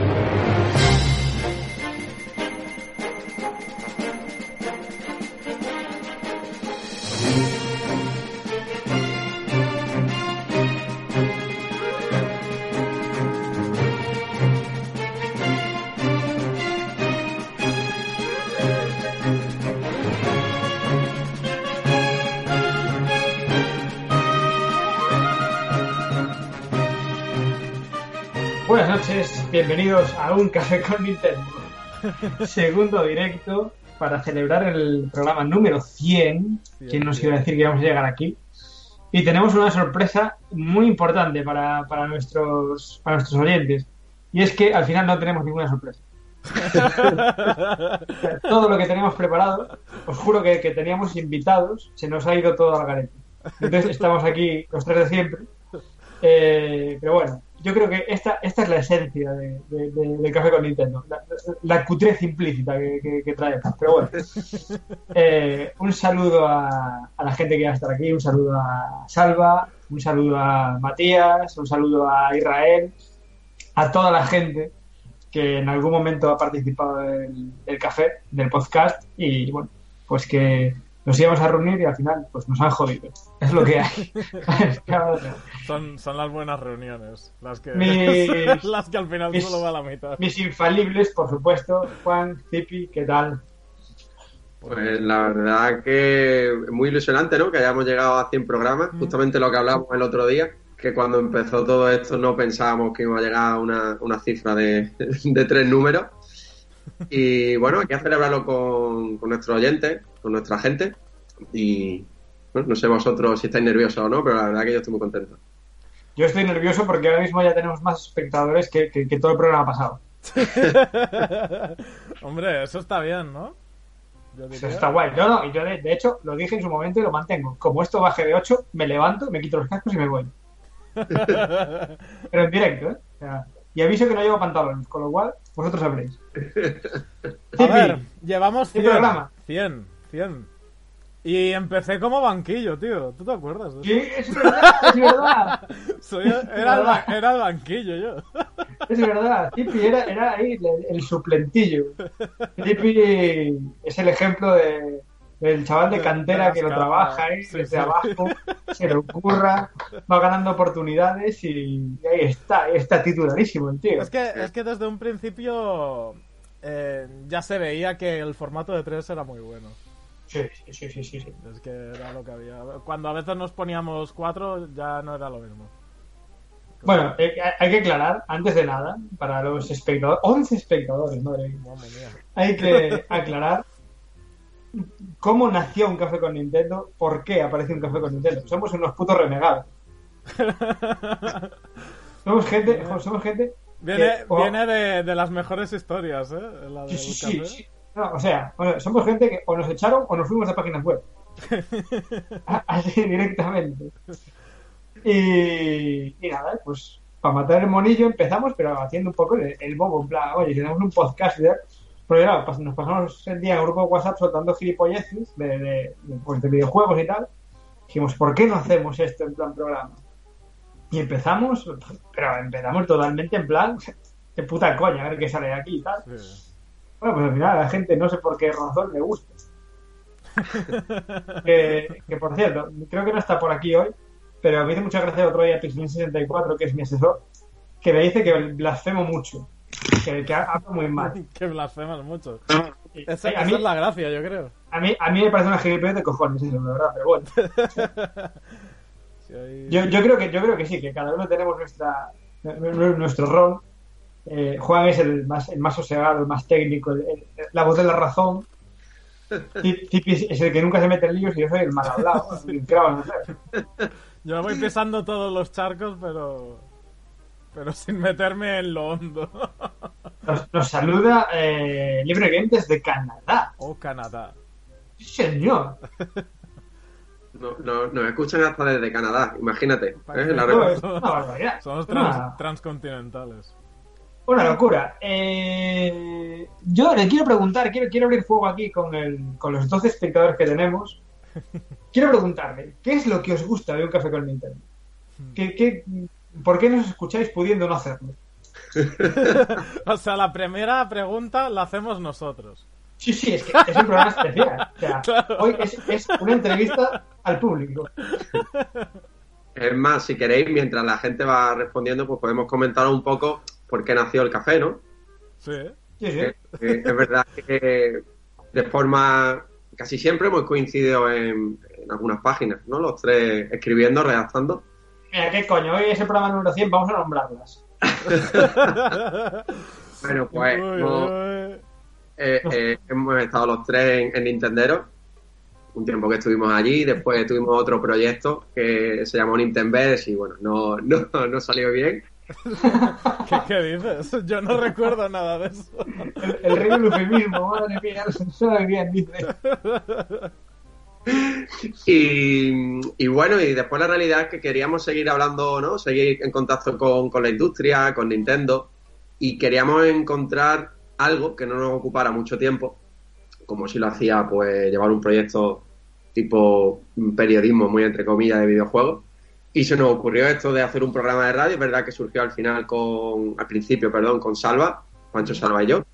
あ! Bienvenidos a Un Café con Nintendo. Segundo directo para celebrar el programa número 100. ¿Quién nos iba a decir que íbamos a llegar aquí? Y tenemos una sorpresa muy importante para, para nuestros, para nuestros oyentes. Y es que al final no tenemos ninguna sorpresa. todo lo que teníamos preparado, os juro que, que teníamos invitados, se nos ha ido todo al garete. Entonces estamos aquí los tres de siempre. Eh, pero bueno, yo creo que esta, esta es la esencia de, de- de- del café con Nintendo. La, la cutrez implícita que, que, que trae. Pero bueno, Eh, un saludo a, a la gente que va a estar aquí, un saludo a Salva, un saludo a Matías, un saludo a Israel, a toda la gente que en algún momento ha participado del, del café, del podcast, y bueno, pues que nos íbamos a reunir y al final pues nos han jodido. Es lo que hay. Son, son las buenas reuniones, las que, Mis- las que al final mis- solo va a la mitad. Mis infalibles, por supuesto. Juan, Zipi, ¿qué tal? Pues la verdad que muy ilusionante, ¿no? Que hayamos llegado a 100 programas, justamente lo que hablamos el otro día, que cuando empezó todo esto no pensábamos que iba a llegar a una, una cifra de, de tres números. Y bueno, hay que celebrarlo con, con nuestros oyentes, con nuestra gente. Y bueno, no sé vosotros si estáis nerviosos o no, pero la verdad que yo estoy muy contento. Yo estoy nervioso porque ahora mismo ya tenemos más espectadores que, que- que todo el programa pasado. Hombre, eso está bien, ¿no? Eso está guay. No, no, y yo de, de hecho lo dije en su momento y lo mantengo. Como esto baje de 8, me levanto, me quito los cascos y me voy. Pero en directo, ¿eh? O sea, y aviso que no llevo pantalones, con lo cual vosotros sabréis. A ver, llevamos ¿Qué 100. programa? 100, 100. Y empecé como banquillo, tío. ¿Tú te acuerdas? de eso? Es verdad, es verdad. Soy- era, el, era el banquillo yo. Es verdad, Tipi era, era ahí el, el suplentillo. Tipi es el ejemplo de, del chaval de cantera que lo trabaja Sí, desde sí. abajo, se lo ocurra, va ganando oportunidades y, ahí está, ahí está titularísimo el tío. Es que, es que desde un principio eh, ya se veía que el formato de 3 era muy bueno. Sí, sí, sí, sí. Es que era lo que había. Cuando a veces nos poníamos 4 ya no era lo mismo. Bueno, eh, hay que aclarar, antes de nada, para los espectadores, 11 espectadores, madre mía. Madre mía. Hay que aclarar cómo nació un café con Nintendo, por qué aparece un café con Nintendo. Somos unos putos renegados. Somos gente, somos gente Viene, que- o- viene de, de las mejores historias, ¿eh? La del Sí, sí, sí. No, o sea, somos gente que o nos echaron o nos fuimos de páginas web. Así directamente. Y, y nada, pues para matar el monillo empezamos, pero haciendo un poco el, el bobo, en plan, oye, si tenemos un podcast, claro, pas- nos pasamos el día en el grupo de WhatsApp soltando gilipolleces de, de, de, pues, de videojuegos y tal. Dijimos, ¿por qué no hacemos esto en plan programa? Y empezamos, pero empezamos totalmente en plan de puta coña, a ver qué sale de aquí y tal. Sí. Bueno, pues al final a la gente no sé por qué razón le gusta. que, que, por cierto, creo que no está por aquí hoy, pero me hizo mucha gracia el otro día Pixel64, que es mi asesor, que me dice que blasfemo mucho, que, que hablo muy mal. que blasfemas mucho. Esa, a, esa mí, es la gracia, yo creo. a, mí, a mí me parece una gilipollez de cojones, eso, la verdad, pero bueno. Sí, ahí- Yo, yo, creo que, yo creo que sí, que cada uno tenemos nuestra, nu- nuestro rol. Eh, Juan es el más, el más sosegado, el más técnico, el- el- la voz de la razón. Tipi es el que nunca se mete en líos y yo soy el mal hablado. Yo voy pisando todos los charcos, pero. Pero sin meterme en lo hondo. Nos, nos saluda eh, Libre Game desde Canadá. Oh, Canadá. Sí, señor. No, no, nos escuchan hasta desde Canadá, imagínate. ¿eh? La No, re- es una barbaridad. Somos trans- transcontinentales. Una locura. Eh, yo le quiero preguntar, quiero, quiero abrir fuego aquí con, el, con los 12 espectadores que tenemos. Quiero preguntarle, ¿qué es lo que os gusta de un café con Nintendo? ¿Qué, qué, ¿Por qué nos escucháis pudiendo no hacerlo? o sea, la primera pregunta la hacemos nosotros. Sí, sí, es que es un programa especial. O sea, hoy es, es una entrevista al público. Es más, si queréis, mientras la gente va respondiendo, pues podemos comentar un poco por qué nació el café, ¿no? Sí. Sí, sí. Eh, eh, es verdad que de forma casi siempre hemos coincidido en, en algunas páginas, ¿no? Los tres escribiendo, redactando. Mira, ¿qué coño? Hoy es el programa número 100, vamos a nombrarlas. Bueno, pues Uy, hemos, uy. eh, eh, hemos estado los tres en, en Nintendero, un tiempo que estuvimos allí, después tuvimos otro proyecto que se llamó Nintenverse y bueno, no, no, no salió bien. ¿Qué, qué dices? Yo no recuerdo nada de eso. El, el rey del eufemismo, madre mía, suena bien, dice. Y, y bueno, y después la realidad es que queríamos seguir hablando, ¿no? Seguir en contacto con, con la industria, con Nintendo, y queríamos encontrar algo que no nos ocupara mucho tiempo, como si lo hacía, pues, llevar un proyecto tipo periodismo, muy entre comillas, de videojuegos. Y se nos ocurrió esto de hacer un programa de radio, es verdad que surgió al final con, al principio, perdón, con Salva, Pancho Salva y yo.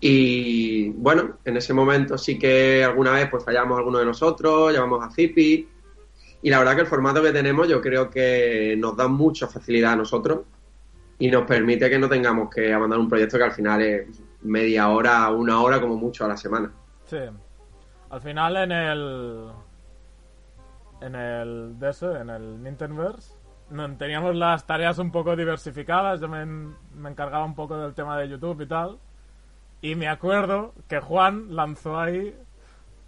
Y bueno, en ese momento sí que alguna vez pues fallamos alguno de nosotros, llamamos a Zipi. Y la verdad que el formato que tenemos yo creo que nos da mucha facilidad a nosotros y nos permite que no tengamos que abandonar un proyecto que al final es media hora, una hora como mucho a la semana. Sí. Al final en el. En el. Eso, en el Nintendoverse. Teníamos las tareas un poco diversificadas. Yo me, me encargaba un poco del tema de YouTube y tal. Y me acuerdo que Juan lanzó ahí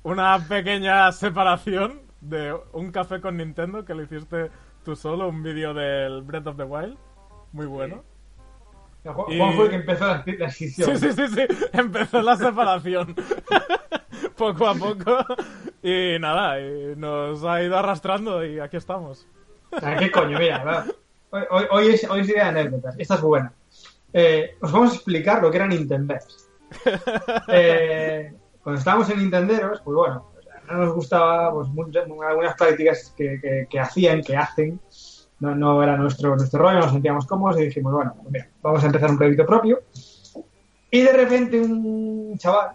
una pequeña separación de un café con Nintendo que lo hiciste tú solo, un vídeo del Breath of the Wild. Muy bueno. Juan, Y- Juan fue el que empezó la, la. Sí, sí, sí, sí. Empezó la separación. poco a poco. Y nada, y nos ha ido arrastrando y aquí estamos. ¿Qué coño? Mira, va. hoy, hoy, hoy es, hoy es día de anécdotas. Esta es buena. Eh, os vamos a explicar lo que era Nintendex. Eh, cuando estábamos en Nintenderos, pues bueno, no nos gustaba pues, mucho- algunas prácticas que, que- que hacían, que hacen. No, no era nuestro, nuestro rollo, nos sentíamos cómodos y dijimos, bueno, mira, vamos a empezar un proyecto propio. Y de repente un chaval,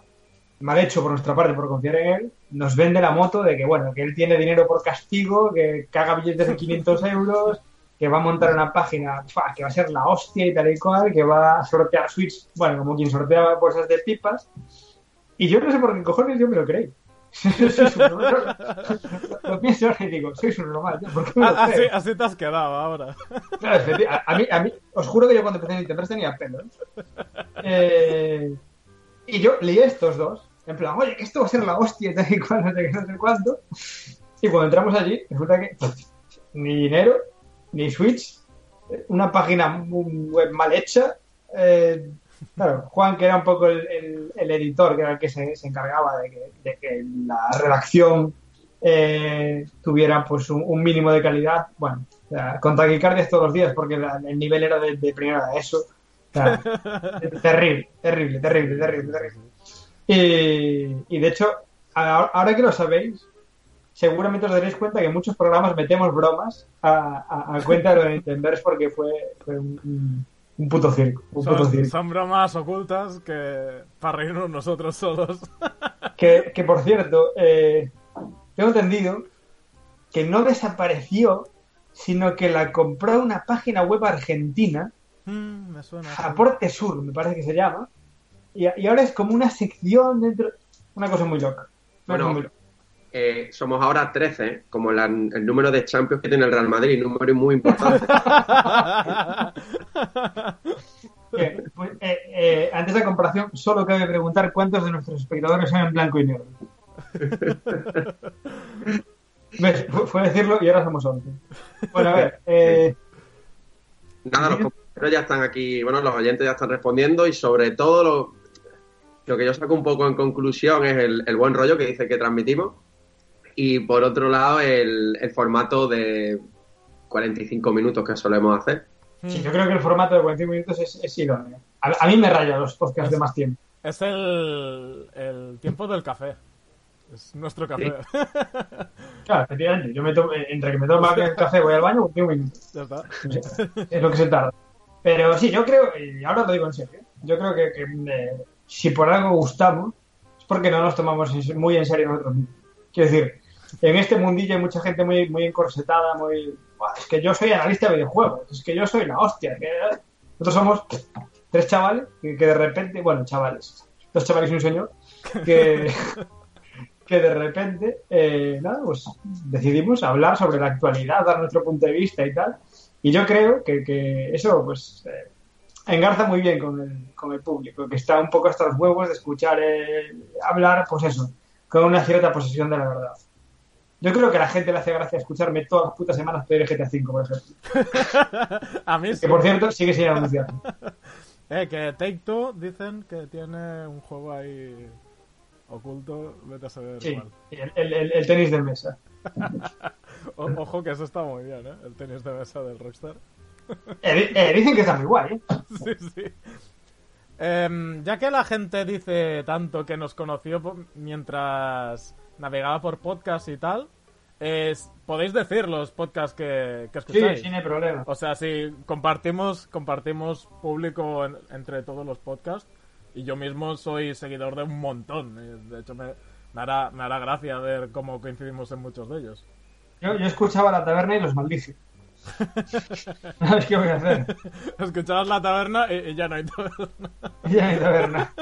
mal hecho por nuestra parte por confiar en él, nos vende la moto de que, bueno, que él tiene dinero por castigo, que caga billetes de 500 euros, que va a montar una página ¡fua! que va a ser la hostia y tal y cual, que va a sortear Switch, bueno, como quien sortea bolsas de pipas. Y yo no sé por qué cojones yo me lo creí. Lo pienso ahora y digo, sois un normal, tío, ¿por qué me lo Así, así te has quedado ahora. Claro, a, a mí, a mí, os juro que yo cuando empecé en Nintendo tenía pelo. ¿eh? Eh, y yo leí estos dos, en plan, oye, que esto va a ser la hostia tal y cual, no sé qué, no sé cuánto. Y cuando entramos allí, resulta que ni dinero, ni Switch, una página web mal hecha. eh, claro, Juan, que era un poco el, editor, que era el que se, encargaba de que, la redacción eh, tuviera pues un, mínimo de calidad. Bueno, con taquicardias todos los días, porque el nivel era de, de primera de eso. Terrible, terrible, terrible, terrible, terrible. Y, y de hecho, ahora que lo sabéis, seguramente os daréis cuenta que en muchos programas metemos bromas a, a- a cuenta de lo de porque fue, fue un, un- puto circo. Un puto Son, circo. son bromas ocultas que para reírnos nosotros solos. Que, que, por cierto, eh, tengo entendido que no desapareció, sino que la compró una página web argentina, Mm, me suena. Aporte Sur, me parece que se llama, y, y ahora es como una sección dentro. Una cosa muy loca. Bueno, cosa muy loca. Eh, somos ahora 13, ¿eh? como la- el número de Champions que tiene el Real Madrid, número muy importante. Bien, pues, eh, eh, antes de la comparación, solo cabe preguntar cuántos de nuestros espectadores son en blanco y negro. ¿Ves? Fue, decirlo y ahora somos 11. Bueno, a ver. Eh, Nada, los compañeros ya están aquí, bueno, los oyentes ya están respondiendo y sobre todo lo, lo que yo saco un poco en conclusión es el, el buen rollo que dice que transmitimos y por otro lado el, el formato de 45 minutos que solemos hacer. sí, yo creo que el formato de 45 minutos es, es idóneo. A, a mí me raya los podcasts de más tiempo. Es el, el tiempo del café. Es nuestro café. Claro, efectivamente. Yo me tomo, entre que me tomo el café voy al baño, 45 minutos. ya está. Es lo que se tarda. Pero sí, yo creo, y ahora lo digo en serio, yo creo que, eh, si por algo gustamos, es porque no nos tomamos muy en serio nosotros mismos. Quiero decir, en este mundillo hay mucha gente muy, muy encorsetada, muy... "Buah, Es que yo soy analista de videojuegos, es que yo soy la hostia. que- Nosotros somos tres chavales que, de repente, bueno, chavales, dos chavales y un señor, que, que de repente, eh, pues decidimos hablar sobre la actualidad, dar nuestro punto de vista y tal. Y yo creo que, que eso, pues, eh, engarza muy bien con el, con el público, que está un poco hasta los huevos de escuchar eh, hablar, pues eso, con una cierta posesión de la verdad. Yo creo que a la gente le hace gracia escucharme todas las putas semanas pedir GTA V, por ejemplo. A mí sí. Que por cierto, sigue sin anunciar. Eh, que Take Two dicen que tiene un juego ahí oculto, vete a saber Sí, cuál. el, el- el- el tenis de mesa. O- ojo que eso está muy bien, ¿eh? El tenis de mesa del Rockstar. Eh, eh, dicen que está muy guay, ¿eh? sí, sí. Em, ya que la gente dice tanto que nos conoció mientras navegaba por podcast y tal, podéis decir los podcasts que, que Sí, escucháis. sí, hay problema. O sea, si compartimos, compartimos público en- entre todos los podcasts, y yo mismo soy seguidor de un montón. De hecho, me, me hará, me hará gracia ver cómo coincidimos en muchos de ellos. Yo, yo escuchaba la taberna y los maldice. ¿Sabes qué voy a hacer? Escuchabas la taberna y, y ya no hay taberna. Ya hay taberna.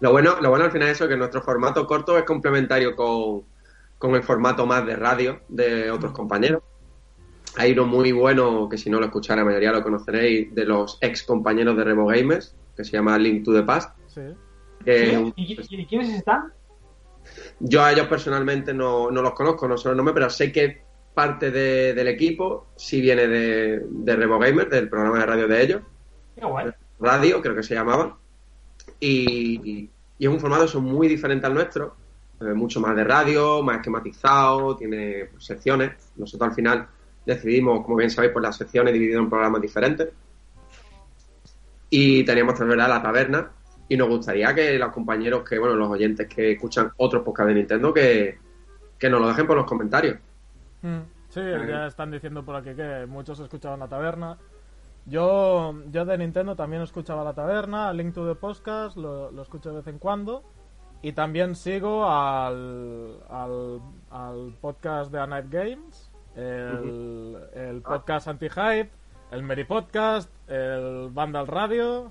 Lo bueno, lo bueno al final es eso, que nuestro formato corto es complementario con, con el formato más de radio de otros compañeros. Hay uno muy bueno, que si no lo escuchara la mayoría lo conoceréis, de los ex compañeros de Revo Gamers, que se llama Link to the Past. Sí. Un- ¿Y, y- y quiénes están? Yo a ellos personalmente no, no los conozco, no sé los nombres, pero sé que parte de- del equipo sí viene de, de Revo Gamers, del programa de radio de ellos. Qué guay. radio, creo que se llamaba. Y, y es un formato eso, muy diferente al nuestro, eh, mucho más de radio, más esquematizado, tiene pues, secciones. Nosotros al final decidimos, como bien sabéis, por las secciones dividido en programas diferentes. Y teníamos verdad la taberna. Y nos gustaría que los compañeros, que bueno, los oyentes que escuchan otros podcasts de Nintendo, que, que nos lo dejen por los comentarios. Mm, Sí, ya están diciendo por aquí que muchos escuchaban la taberna. Yo, yo de Nintendo también escuchaba la taberna, Link to the Podcast, lo, lo escucho de vez en cuando. Y también sigo al, al, al podcast de A Night Games, el, el podcast Anti-Hype, el Meri Podcast, el Vandal Radio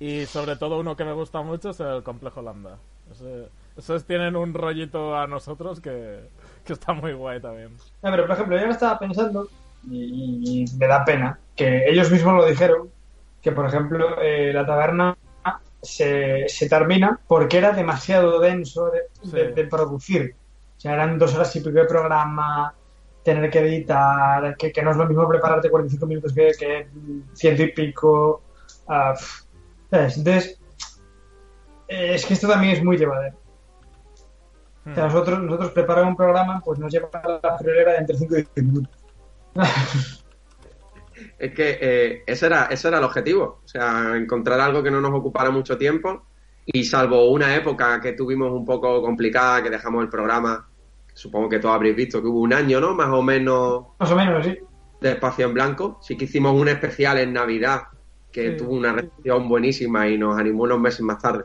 y sobre todo uno que me gusta mucho es el Complejo Lambda. Ese- esos tienen un rollito a nosotros que, que está muy guay también. No, pero por ejemplo, yo me estaba pensando, y, y me da pena, que ellos mismos lo dijeron, que por ejemplo eh, la taberna se, se termina porque era demasiado denso de, de- Sí. de producir. O sea, eran dos horas y pico de programa, tener que editar, que, que no es lo mismo prepararte 45 minutos que, que ciento y pico. pf, ¿sabes? Entonces, eh, es que esto también es muy llevadero. O sea, nosotros, nosotros preparar un programa, pues nos lleva a la friolera de entre 5 y 10 minutos. Es que eh, ese, era, ese era el objetivo, o sea, encontrar algo que no nos ocupara mucho tiempo y salvo una época que tuvimos un poco complicada, que dejamos el programa, supongo que todos habréis visto que hubo un año, ¿no? Más o menos Más o menos, sí. de espacio en blanco. Sí que hicimos un especial en Navidad que Sí. tuvo una recepción buenísima y nos animó unos meses más tarde.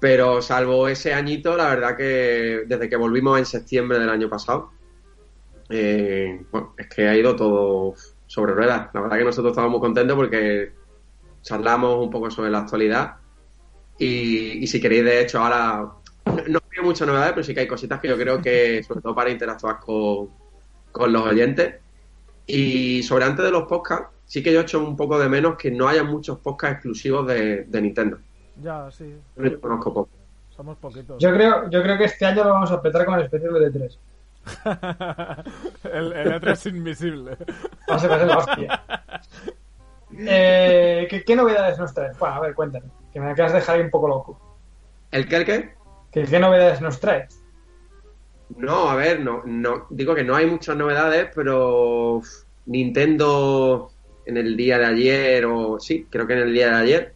Pero salvo ese añito, la verdad que desde que volvimos en septiembre del año pasado, eh, bueno, es que ha ido todo sobre ruedas. La verdad que nosotros estamos muy contentos porque charlamos un poco sobre la actualidad y, y si queréis, de hecho, ahora no, no veo muchas novedades, pero sí que hay cositas que yo creo que, sobre todo para interactuar con, con los oyentes. Y sobre antes de los podcasts, sí que yo he hecho un poco de menos que no haya muchos podcasts exclusivos de, de Nintendo. Ya, sí. Yo conozco poco. Somos poquitos. Yo creo, yo creo que este año lo vamos a petar con el especial de 3 el, el E3 invisible. Va a ser, va a ser la hostia. Eh, ¿qué, qué novedades nos traes? Bueno, a ver, cuéntame. Que me acabas de dejar ahí un poco loco. ¿El qué, el qué? ¿Qué, qué novedades nos traes? No, a ver, no, no, digo que no hay muchas novedades, pero Nintendo en el día de ayer, o sí, creo que en el día de ayer,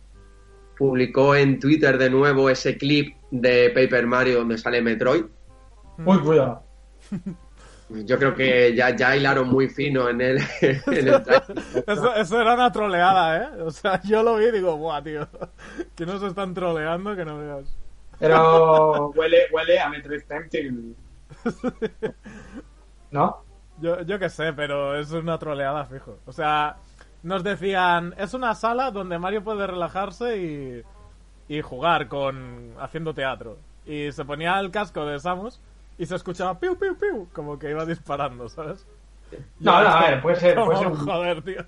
publicó en Twitter de nuevo ese clip de Paper Mario donde sale Metroid. Uy, cuidado. Yo creo que ya, ya hilaron muy fino en el, en el eso, eso, era una troleada, ¿eh? O sea, yo lo vi y digo, buah, tío, que nos están troleando que no veas. Pero huele, huele a Metroid Prime ¿No? Yo, yo qué sé, pero es una troleada fijo. O sea, nos decían, es una sala donde Mario puede relajarse y, y jugar con haciendo teatro. Y se ponía el casco de Samus y se escuchaba piu, piu, piu, como que iba disparando, ¿sabes? No, no, a ver, puede ser, puede ser un, joder, tío.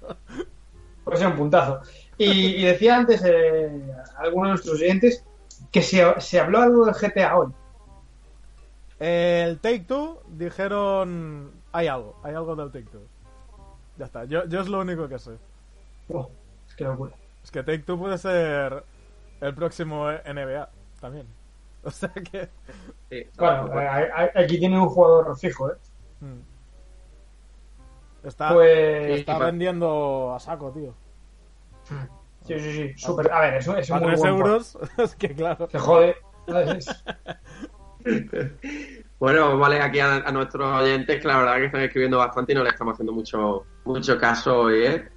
Puede ser un puntazo. Y, y decía antes eh, alguno de nuestros oyentes que se, se habló algo del GTA hoy. El Take Two dijeron hay algo, hay algo del Take Two. Ya está, yo, yo es lo único que sé. Oh, qué locura. Es que Take Two puede ser el próximo NBA también. O sea que. Sí, Bueno, eh, aquí tiene un jugador fijo, ¿eh? Mm. Está, Pues. está vendiendo a saco, tío. Sí, sí, sí. Súper. A ver, eso es A muy 3 buen euros, es que claro. Se jode. Bueno, vamos a leer aquí a, a nuestros oyentes, que la verdad que están escribiendo bastante y no le estamos haciendo mucho, mucho caso hoy, ¿eh?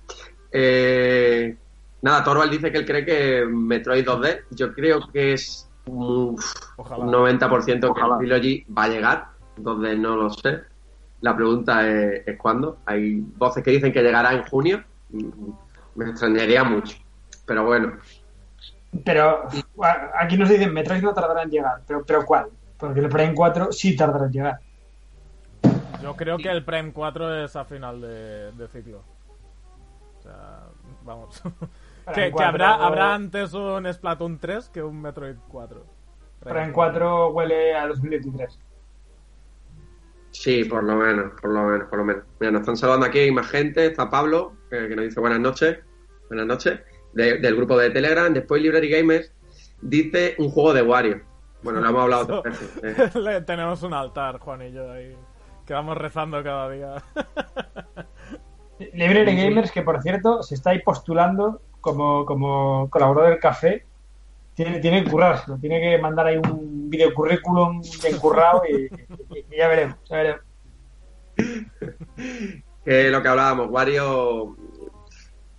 Eh, Nada, Torvald dice que él cree que Metroid 2D, yo creo que es un, Ojalá. un 90% que Ojalá. el Trilogy va a llegar, 2D no lo sé. La pregunta es, es cuándo. Hay voces que dicen que llegará en junio. Mm, Me extrañaría mucho. Pero bueno, Pero aquí nos dicen Metroid no tardará en llegar. Pero, pero ¿cuál? Porque el Prime 4 sí tardará en llegar. Yo creo que el Prime 4 es a final de, de ciclo. O sea, vamos. que, Prime que 4 habrá, habrá antes un Splatoon 3 que un Metroid 4. Prime 4 huele a 2023. sí, por lo menos, por lo menos, por lo menos. Mira, nos están saludando aquí, hay más gente. Está Pablo, que, que nos dice buenas noches. Buenas noches. De- del grupo de Telegram. Después Library Gamers dice un juego de Wario. Bueno, lo hemos hablado otras veces. eh. Tenemos un altar, Juan y yo ahí. Que vamos rezando cada día. Library Gamers, que por cierto se está ahí postulando como, como colaborador del café, tiene, tiene que currárselo, tiene que mandar ahí un video currículum bien currado y, y- y ya veremos, ya veremos. que lo que hablábamos, Wario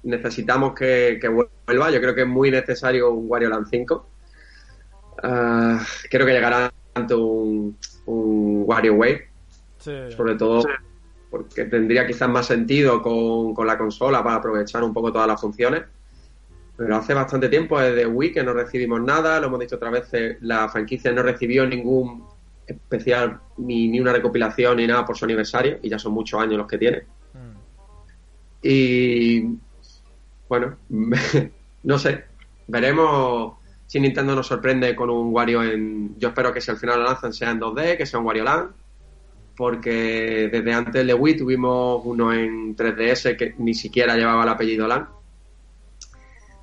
necesitamos que, que vuelva. Yo creo que es muy necesario un Wario Land 5. Ah, creo que llegará tanto un, un Wario Wave, Sí. sobre todo porque tendría quizás más sentido con, con la consola para aprovechar un poco todas las funciones. Pero hace bastante tiempo, desde Wii, que no recibimos nada, lo hemos dicho otras veces, la franquicia no recibió ningún especial, ni, ni una recopilación, ni nada por su aniversario, y ya son muchos años los que tiene. Mm. Y bueno, no sé, veremos si Nintendo nos sorprende con un Wario en... Yo espero que si al final lo lanzan sea en 2D, que sea un Wario Land, porque desde antes de Wii tuvimos uno en 3DS que ni siquiera llevaba el apellido Land.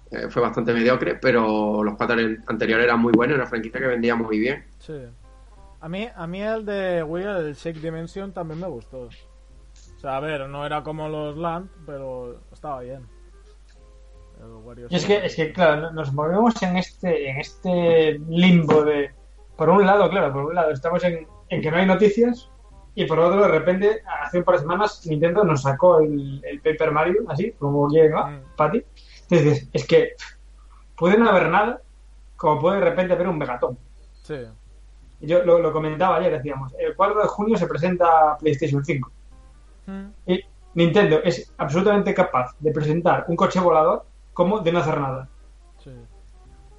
Eh, fue bastante mediocre, pero los cuatro anteriores eran muy buenos, una franquicia que vendía muy bien. Sí. A mí, a mí el de Wii, el Shake Dimension, también me gustó. O sea, a ver, no era como los Land, pero estaba bien. Y es que, es que claro, nos movemos en este, en este limbo de, por un lado, claro, por un lado estamos en, en que no hay noticias y por otro, de repente, hace un par de semanas Nintendo nos sacó el, el Paper Mario, así, como llega, Mm. Patty. Entonces, es que puede no haber nada, como puede de repente haber un megatón. Sí. Yo lo, lo comentaba ayer, decíamos, el 4 de junio se presenta PlayStation 5. Mm. Y Nintendo es absolutamente capaz de presentar un coche volador como de no hacer nada. Sí.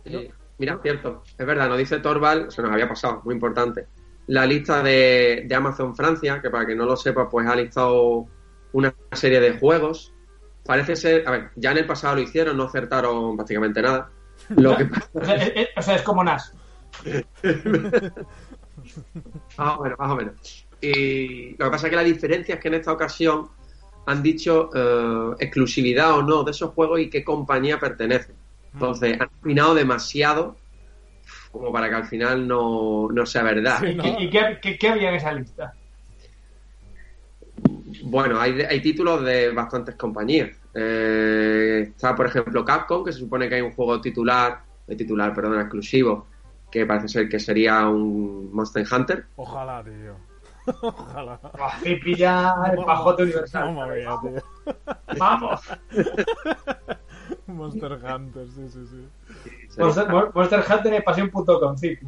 Eh, mira, cierto, es verdad, nos dice Torval, se nos había pasado, muy importante. La lista de, de Amazon Francia, que para que no lo sepa, pues ha listado una serie de juegos. Parece ser, a ver, ya en el pasado lo hicieron, no acertaron prácticamente nada. Lo que O sea, es, es- o sea, es como NAS. Más o menos, más o menos. Y lo que pasa es que la diferencia es que en esta ocasión han dicho eh, exclusividad o no de esos juegos y qué compañía pertenece. Entonces, han afinado demasiado como para que al final no, no sea verdad. Sí, ¿Y, y qué- qué- qué había en esa lista? Bueno, hay, hay títulos de bastantes compañías. Eh, está, por ejemplo, Capcom, que se supone que hay un juego titular, de titular, perdón, exclusivo, que parece ser que sería un Monster Hunter. Ojalá, tío. Ojalá. Zipi ya el pajote universal. Mamma mía, tío. Vamos. Monster Hunter, sí, sí, sí. Sí. Monster, Monster Hunter en pasión.com, Zipi.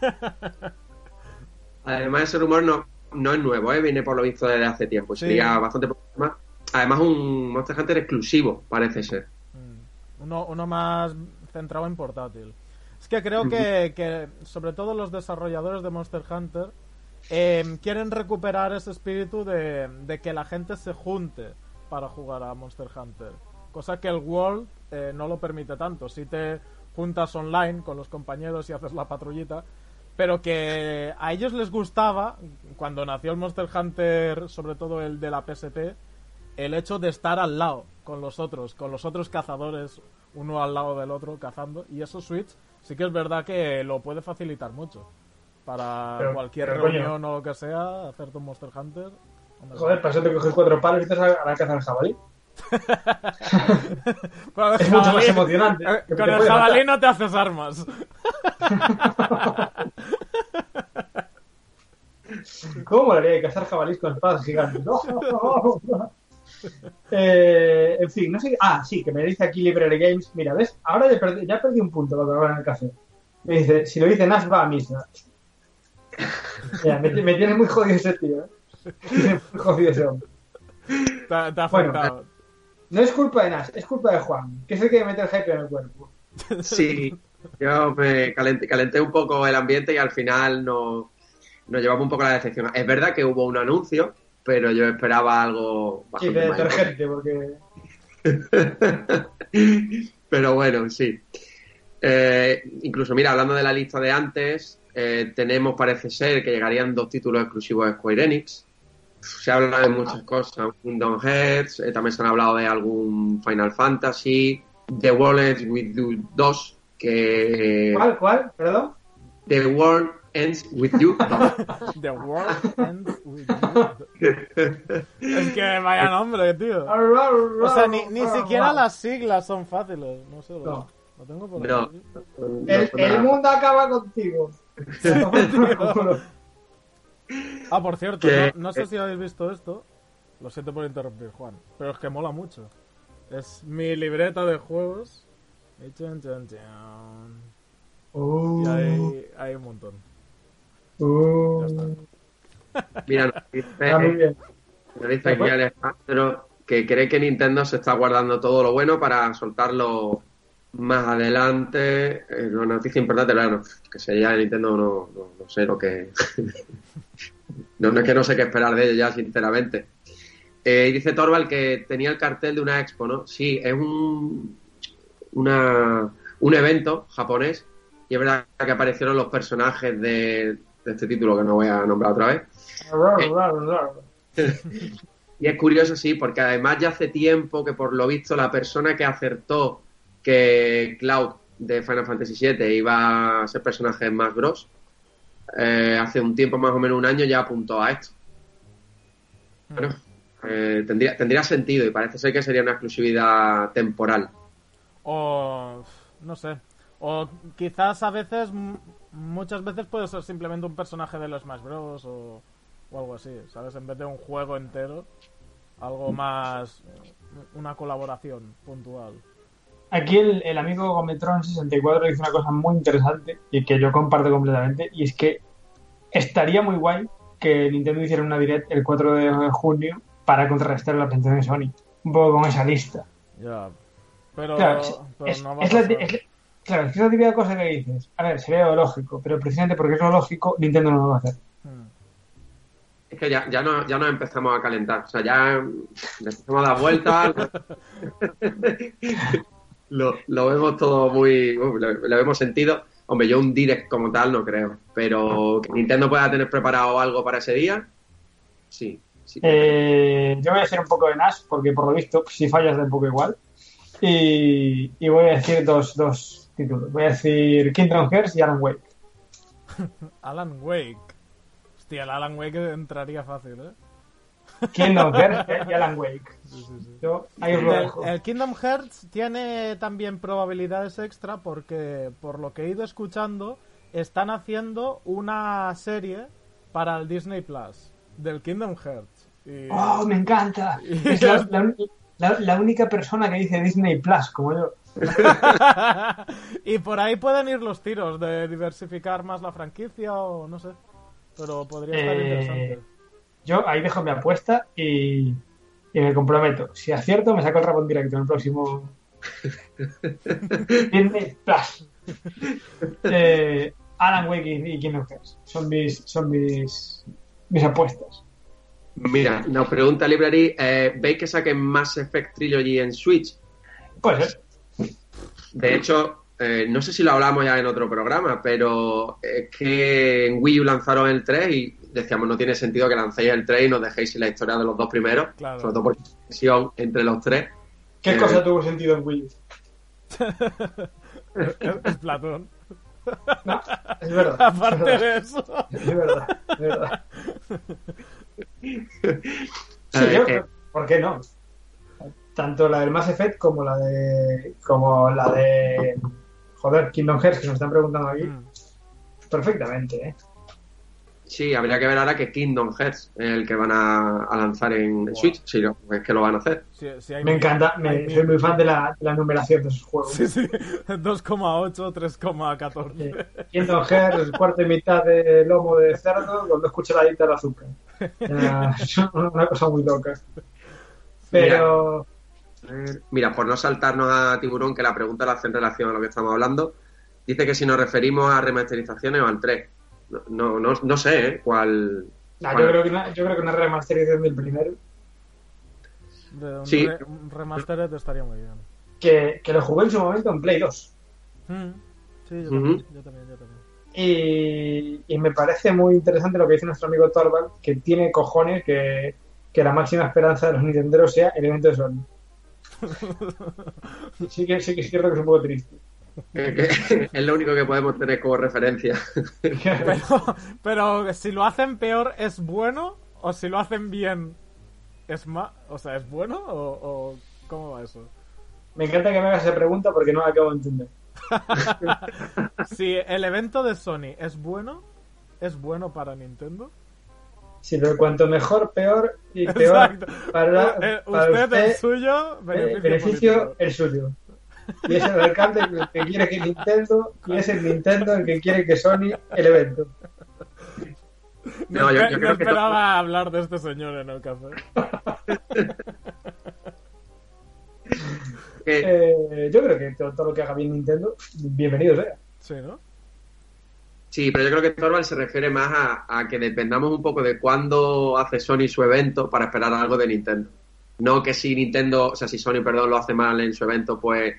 Además, ese rumor no, no es nuevo, ¿eh? viene por lo visto desde hace tiempo. Sí. Sería bastante más. Además, un Monster Hunter exclusivo, parece ser. Mm. Uno, uno más centrado en portátil. Es que creo que, que sobre todo los desarrolladores de Monster Hunter eh, quieren recuperar ese espíritu de, de que la gente se junte para jugar a Monster Hunter. Cosa que el World eh, no lo permite tanto. Si te juntas online con los compañeros y haces la patrullita, pero que a ellos les gustaba, cuando nació el Monster Hunter, sobre todo el de la PSP, el hecho de estar al lado con los otros, con los otros cazadores, uno al lado del otro cazando. Y eso Switch sí que es verdad que lo puede facilitar mucho. Para Pero- cualquier pero, coño. reunión o lo que sea, hacerte un Monster Hunter. Joder, para eso te coges cuatro palos y te a la caza del jabalí. Es mucho más emocionante. eh, Con te el jabalí matar. no te haces armas. ¿Cómo molaría cazar jabalís con espadas gigantes? Eh, en fin, no sé. Ah, sí, que me dice aquí Library Games. Mira, ¿ves? Ahora ya perdí, ya perdí un punto cuando hago en el café. Me dice: si lo dice Nash, va a misa. Ya, me, me tiene muy jodido ese tío. ¿eh? Me tiene muy jodido ese hombre. Te, te ha Bueno. No es culpa de Nash, es culpa de Juan, que es el que me mete el hype en el cuerpo. Sí, yo me calenté, calenté un poco el ambiente y al final nos, nos llevamos un poco a la decepción. Es verdad que hubo un anuncio, pero yo esperaba algo Sí, bastante de más detergente, porque. Pero bueno, sí. Eh, incluso, mira, hablando de la lista de antes, eh, tenemos, parece ser, que llegarían dos títulos exclusivos de Square Enix. Se habla de muchas cosas. Kingdom Hearts, eh, también se han hablado de algún Final Fantasy, The World Ends With You 2, que... ¿Cuál? ¿Cuál? ¿Perdón? The World Ends With You 2. The world ends with you. Es que vaya nombre, tío. O sea, ni, ni siquiera las siglas son fáciles. No sé, lo, No. Lo tengo por No. aquí. El, el mundo acaba contigo. Ah, por cierto, no, no sé si habéis visto esto. Lo siento por interrumpir, Juan. Pero es que mola mucho. Es mi libreta de juegos. Y chan, chan, chan. Uh, Y hay, hay un montón. uh. Ya está. Mira, nos dice, bien. nos dice aquí Alejandro que cree que Nintendo se está guardando todo lo bueno para soltarlo más adelante. Eh, una noticia importante, claro, que sería Nintendo, no, no, no sé lo que. no, no es que no sé qué esperar de ellos ya, sinceramente. Eh, dice Torvald que tenía el cartel de una expo, ¿no? Sí, es un, una, un evento japonés y es verdad que aparecieron los personajes de, de este título que no voy a nombrar otra vez. Y es curioso, sí, porque además ya hace tiempo que por lo visto la persona que acertó que Cloud de Final Fantasy VII iba a ser personaje Smash Bros. eh, hace un tiempo, más o menos un año, ya apuntó a esto. Bueno, eh, tendría, tendría sentido y parece ser que sería una exclusividad temporal. O. No sé. O quizás a veces. Muchas veces puede ser simplemente un personaje de los Smash Bros. O, o algo así, ¿sabes? En vez de un juego entero. Algo más. Una colaboración puntual. Aquí el, el amigo Gometron64 dice una cosa muy interesante y que yo comparto completamente, y es que estaría muy guay que Nintendo hiciera una direct el 4 de junio para contrarrestar la atención de Sony. Un poco con esa lista. Ya. Pero, Claro, es, pero es- no va a es la, pasar. es la- claro, es la típica cosa que dices. A ver, sería lo lógico, pero precisamente porque es lo lógico, Nintendo no lo va a hacer. Hmm. Es que ya, ya, no, ya nos empezamos a calentar. O sea, ya empezamos a dar vueltas. lo, lo vemos todo muy. uf, lo, lo hemos sentido. Hombre, yo un direct como tal no creo. Pero que Nintendo pueda tener preparado algo para ese día. Sí. sí. Eh, yo voy a decir un poco de Nash, porque por lo visto, si fallas da un poco igual. Y, y voy a decir dos, dos títulos. Voy a decir Kingdom Hearts y Alan Wake. Alan Wake. Hostia, el Alan Wake entraría fácil, ¿eh? Kingdom Hearts y Alan Wake. Sí, sí, sí. Yo ahí os lo El, dejo. el Kingdom Hearts tiene también probabilidades extra porque, por lo que he ido escuchando, están haciendo una serie para el Disney Plus del Kingdom Hearts. Y... ¡Oh, me encanta! Es la, la- la- la única persona que dice Disney Plus, como yo. y por ahí pueden ir los tiros de diversificar más la franquicia o no sé. Pero podría estar Eh, interesante. Yo ahí dejo mi apuesta y, y me comprometo. Si acierto, me saco el rabo en directo en el próximo Disney Plus. Eh, Alan Wake y, y Kingdom Hearts son mis, son mis, mis apuestas. Mira, nos pregunta Library, eh, ¿veis que saquen Mass Effect Trilogy en Switch? Puede ser. De hecho, eh, no sé si lo hablamos ya en otro programa, pero es que en Wii U lanzaron el 3 y decíamos no tiene sentido que lancéis el 3 y nos dejéis sin la historia de los dos primeros, Claro. sobre todo por conexión entre los tres. ¿Qué Eh, cosa tuvo sentido en Wii? Es, es Platón. No, es verdad. Aparte de eso. Es verdad, es verdad. Sí, Eh, yo, eh, ¿por qué no? Tanto la del Mass Effect como la de. como la de. Joder, Kingdom Hearts, que nos están preguntando aquí. Mm. Perfectamente, ¿eh? Sí, habría que ver ahora que Kingdom Hearts es el que van a, a lanzar en Wow. Switch, sí, no, es que lo van a hacer. Si- si hay Me mil- encanta, hay me, soy muy fan de la, de la numeración de esos juegos. Sí, sí. 2,8, 3,14. Eh, Kingdom Hearts, cuarto y mitad de lomo de cerdo con dos cucharaditas de azúcar. Eh, es una cosa muy loca. Pero. A ver, Mira, por no saltarnos a Tiburón, que la pregunta la hace en relación a lo que estamos hablando, dice que si nos referimos a remasterizaciones o al 3. No, no, no, sé ¿eh? cuál. yo, creo que una, yo creo que una remasterización del primero. De un, Sí. re- un remastered estaría muy bien. Que, que lo jugué en su momento en Play 2. Mm. Sí, yo Ujú. también, yo también, yo también. Y, y me parece muy interesante lo que dice nuestro amigo Torvald, que tiene cojones que, que la máxima esperanza de los Nintenderos sea el evento de Sony. Sí que, sí que es cierto que es un poco triste. es lo único que podemos tener como referencia. Pero, pero si lo hacen peor, ¿es bueno? ¿O si lo hacen bien, es más? O sea, ¿es bueno? ¿O, o cómo va eso? Me encanta que me hagas esa pregunta porque no la acabo de entender. Si el evento de Sony es bueno, ¿es bueno para Nintendo? Sí, pero cuanto mejor, peor y peor Exacto. para, Eh, para usted, el suyo, eh, beneficio, el suyo. Y es el alcalde el que quiere que Nintendo y es el Nintendo el que quiere que Sony el evento. No, yo- yo no creo que esperaba hablar de este señor en el café. Eh, yo creo que todo, todo lo que haga bien Nintendo, bienvenido sea. Sí, ¿no? Sí, pero yo creo que Torvald se refiere más a, a que dependamos un poco de cuándo hace Sony su evento para esperar algo de Nintendo. No que si Nintendo, o sea, si Sony, perdón, lo hace mal en su evento, pues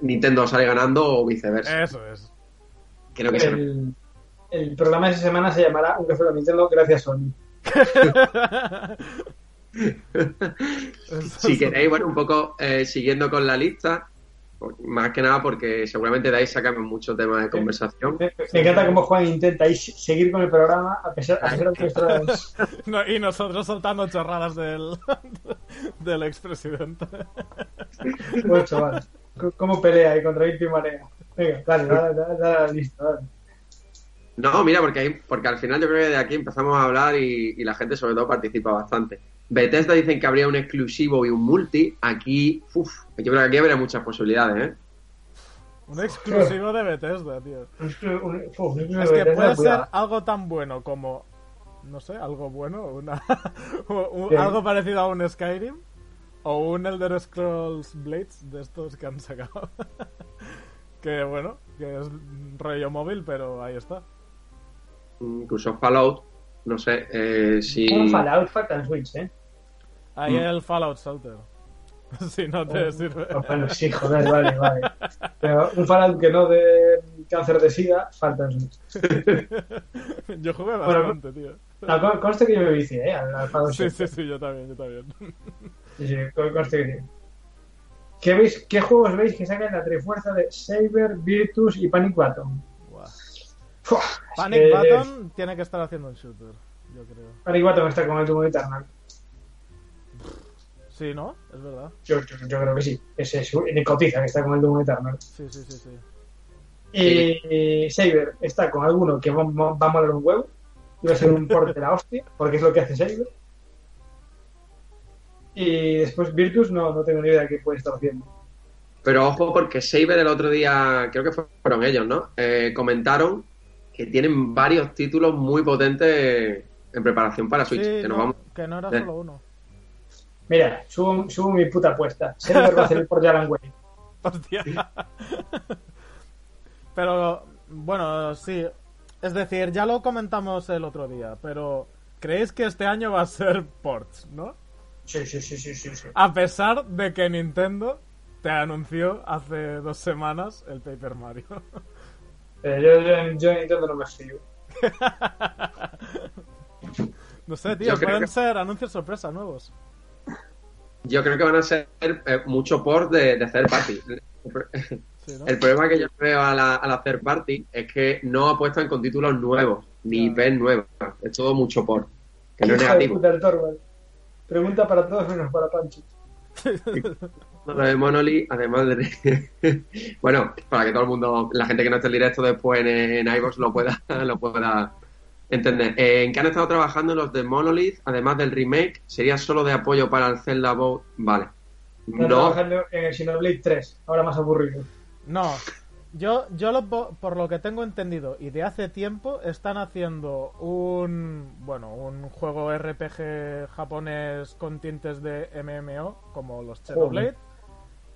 Nintendo sale ganando o viceversa. Eso es. Creo que El, el programa de esa semana se llamará Un café con Nintendo gracias Sony. Si queréis, bueno, un poco eh, siguiendo con la lista, más que nada porque seguramente de ahí sacamos muchos temas de conversación. Me, me encanta cómo Juan intenta seguir con el programa a pesar, a pesar de nuestras... No, y nosotros soltando chorradas del, del expresidente. Bueno, chaval, cómo pelea ahí contra Viento y Marea. Venga, dale, dale, dale. No, mira, porque, hay- porque al final yo creo que de aquí empezamos a hablar y, y la gente sobre todo participa bastante. Bethesda dicen que habría un exclusivo y un multi. Aquí, uff, yo creo que aquí habría muchas posibilidades, ¿eh? Un exclusivo de Bethesda, tío. Un- un- Es que puede ser algo tan bueno como, no sé, algo bueno, una, un- algo parecido a un Skyrim o un Elder Scrolls Blades de estos que han sacado. que bueno, que es rollo móvil, pero ahí está. Incluso Fallout, no sé, eh, si... Un Fallout falta en Switch, ¿eh? Ahí Mm. el Fallout Shelter. si no te sirve. Oh, bueno, sí, joder, vale, vale. Pero un Fallout que no de cáncer de sida falta en Switch. yo jugué Bueno, bastante, tío. No, con- conste que yo me vicié, ¿eh? Al, al Fallout Sí, Shelter. sí, sí, yo también, yo también. Sí, sí, con- conste que sí. ¿Qué, veis, ¿Qué juegos veis que sacan la trifuerza de Saber, Virtus y Panic Button? Panic es que- Button tiene que estar haciendo un shooter, yo creo. Panic Button está con el Doom Eternal. Sí, ¿no? Es verdad. Yo, yo, yo creo que sí. Ese es Nicotiza que está con el Doom Eternal. Sí, sí, sí, sí. Y Saber está con alguno que va, va a molar un huevo. Iba a ser un port de la hostia, porque es lo que hace Saber. Y después Virtus no, no tengo ni idea de qué puede estar haciendo. Pero ojo, porque Saber el otro día, creo que fueron ellos, ¿no? Eh, comentaron que tienen varios títulos muy potentes en preparación para Switch. Sí, que, nos no, vamos... que no era Eh. solo uno. Mira, subo, subo mi puta apuesta. Saber va a hacer el de Alan Wake. Hostia. pero, bueno, sí. Es decir, ya lo comentamos el otro día, pero ¿creéis que este año va a ser ports, no? Sí, sí, sí, sí, sí. sí. A pesar de que Nintendo te anunció hace dos semanas el Paper Mario. Eh, yo, yo, yo en Nintendo no me fío. no sé, tío, Yo pueden que- ser anuncios sorpresa nuevos. Yo creo que van a ser eh, mucho port de, de third party. Sí, ¿no? El problema que yo veo a la, a la third party es que no apuestan con títulos nuevos, ni Claro. IPs nuevas. Es todo mucho port. Que no es negativo. puta el Torvald. Pregunta para todos menos para Pancho. Lo de Monolith, además de... bueno, para que todo el mundo, la gente que no esté en directo después en, en iVoox lo pueda, lo pueda entender. Eh, ¿En qué han estado trabajando los de Monolith, además del remake? ¿Sería solo de apoyo para el Zelda Boat? Vale. Está No, trabajando en el Xenoblade 3, ahora más aburrido. No, yo, yo lo, po- por lo que tengo entendido y de hace tiempo están haciendo un, bueno, un juego RPG japonés con tintes de MMO como los Xenoblade,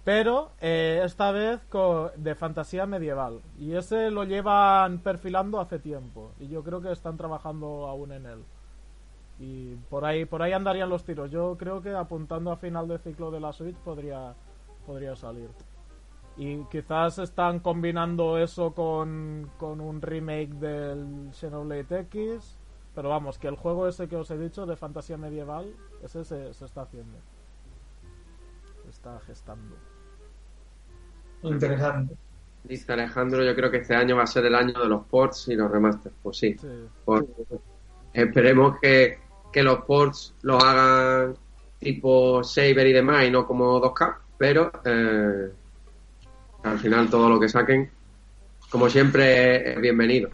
pero eh, esta vez de fantasía medieval y ese lo llevan perfilando hace tiempo y yo creo que están trabajando aún en él. Y por ahí, por ahí andarían los tiros. Yo creo que apuntando a final de ciclo de la Switch podría, podría salir. Y quizás están combinando eso con, con un remake del Xenoblade X. Pero vamos, que el juego ese que os he dicho de fantasía medieval, ese se, se está haciendo. Se está gestando. Interesante. dice Alejandro, yo creo que este año va a ser el año de los ports y los remasters. Pues sí. Sí. Por- esperemos que, que los ports los hagan tipo Saber y demás y no como 2K, pero eh, al final todo lo que saquen, como siempre, es bienvenido.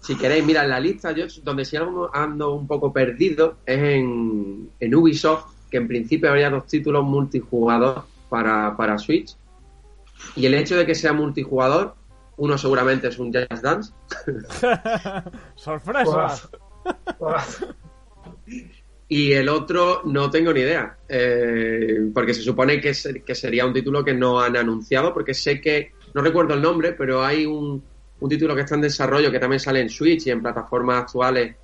Si queréis, mira, en la lista, yo donde sí ando, ando un poco perdido es en, en Ubisoft, que en principio habría dos títulos multijugador para, para Switch. Y el hecho de que sea multijugador, uno seguramente es un Just Dance, ¡Sorpresa! Y el otro no tengo ni idea, eh, porque se supone que, se- que sería un título que no han anunciado, porque sé que, no recuerdo el nombre, pero hay un, un título que está en desarrollo que también sale en Switch y en plataformas actuales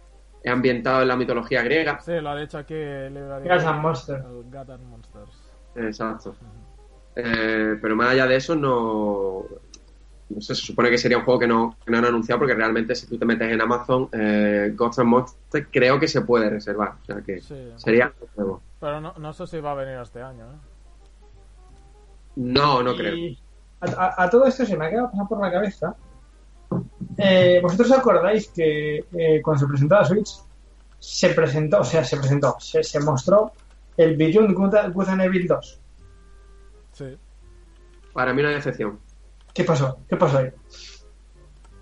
es ambientado en la mitología griega. Sí, lo ha dicho aquí el Gods and Monsters. El God and Monsters. Exacto. Eh, pero más allá de eso, no, no sé, se supone que sería un juego que no, que no han anunciado, porque realmente si tú te metes en Amazon, eh, Gods and Monsters creo que se puede reservar, o sea que Sí. sería un juego. Pero no, no sé si va a venir este año, ¿eh? No, no creo. Y a, a- a todo esto se me ha quedado pasando por la cabeza. Eh, ¿Vosotros acordáis que eh, cuando se presentó la Switch se presentó, o sea, se presentó, se, se mostró el Beyond Good, Good and Evil 2? Sí. Para mí una decepción. ¿Qué pasó? ¿Qué pasó ahí?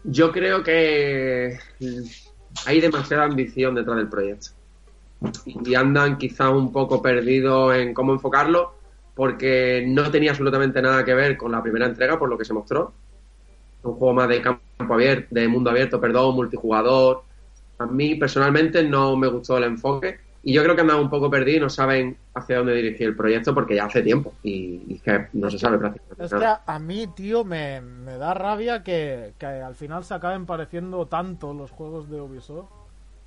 Yo creo que hay demasiada ambición detrás del proyecto. Y andan quizá un poco perdidos en cómo enfocarlo, porque no tenía absolutamente nada que ver con la primera entrega, por lo que se mostró. Un juego más de campo abierto, de mundo abierto, perdón, multijugador. A mí personalmente no me gustó el enfoque. Y yo creo que andan un poco perdidos y no saben hacia dónde dirigir el proyecto porque ya hace tiempo y, y que no se sabe prácticamente Es que nada. a, a mí, tío, me, me da rabia que, que al final se acaben pareciendo tanto los juegos de Ubisoft.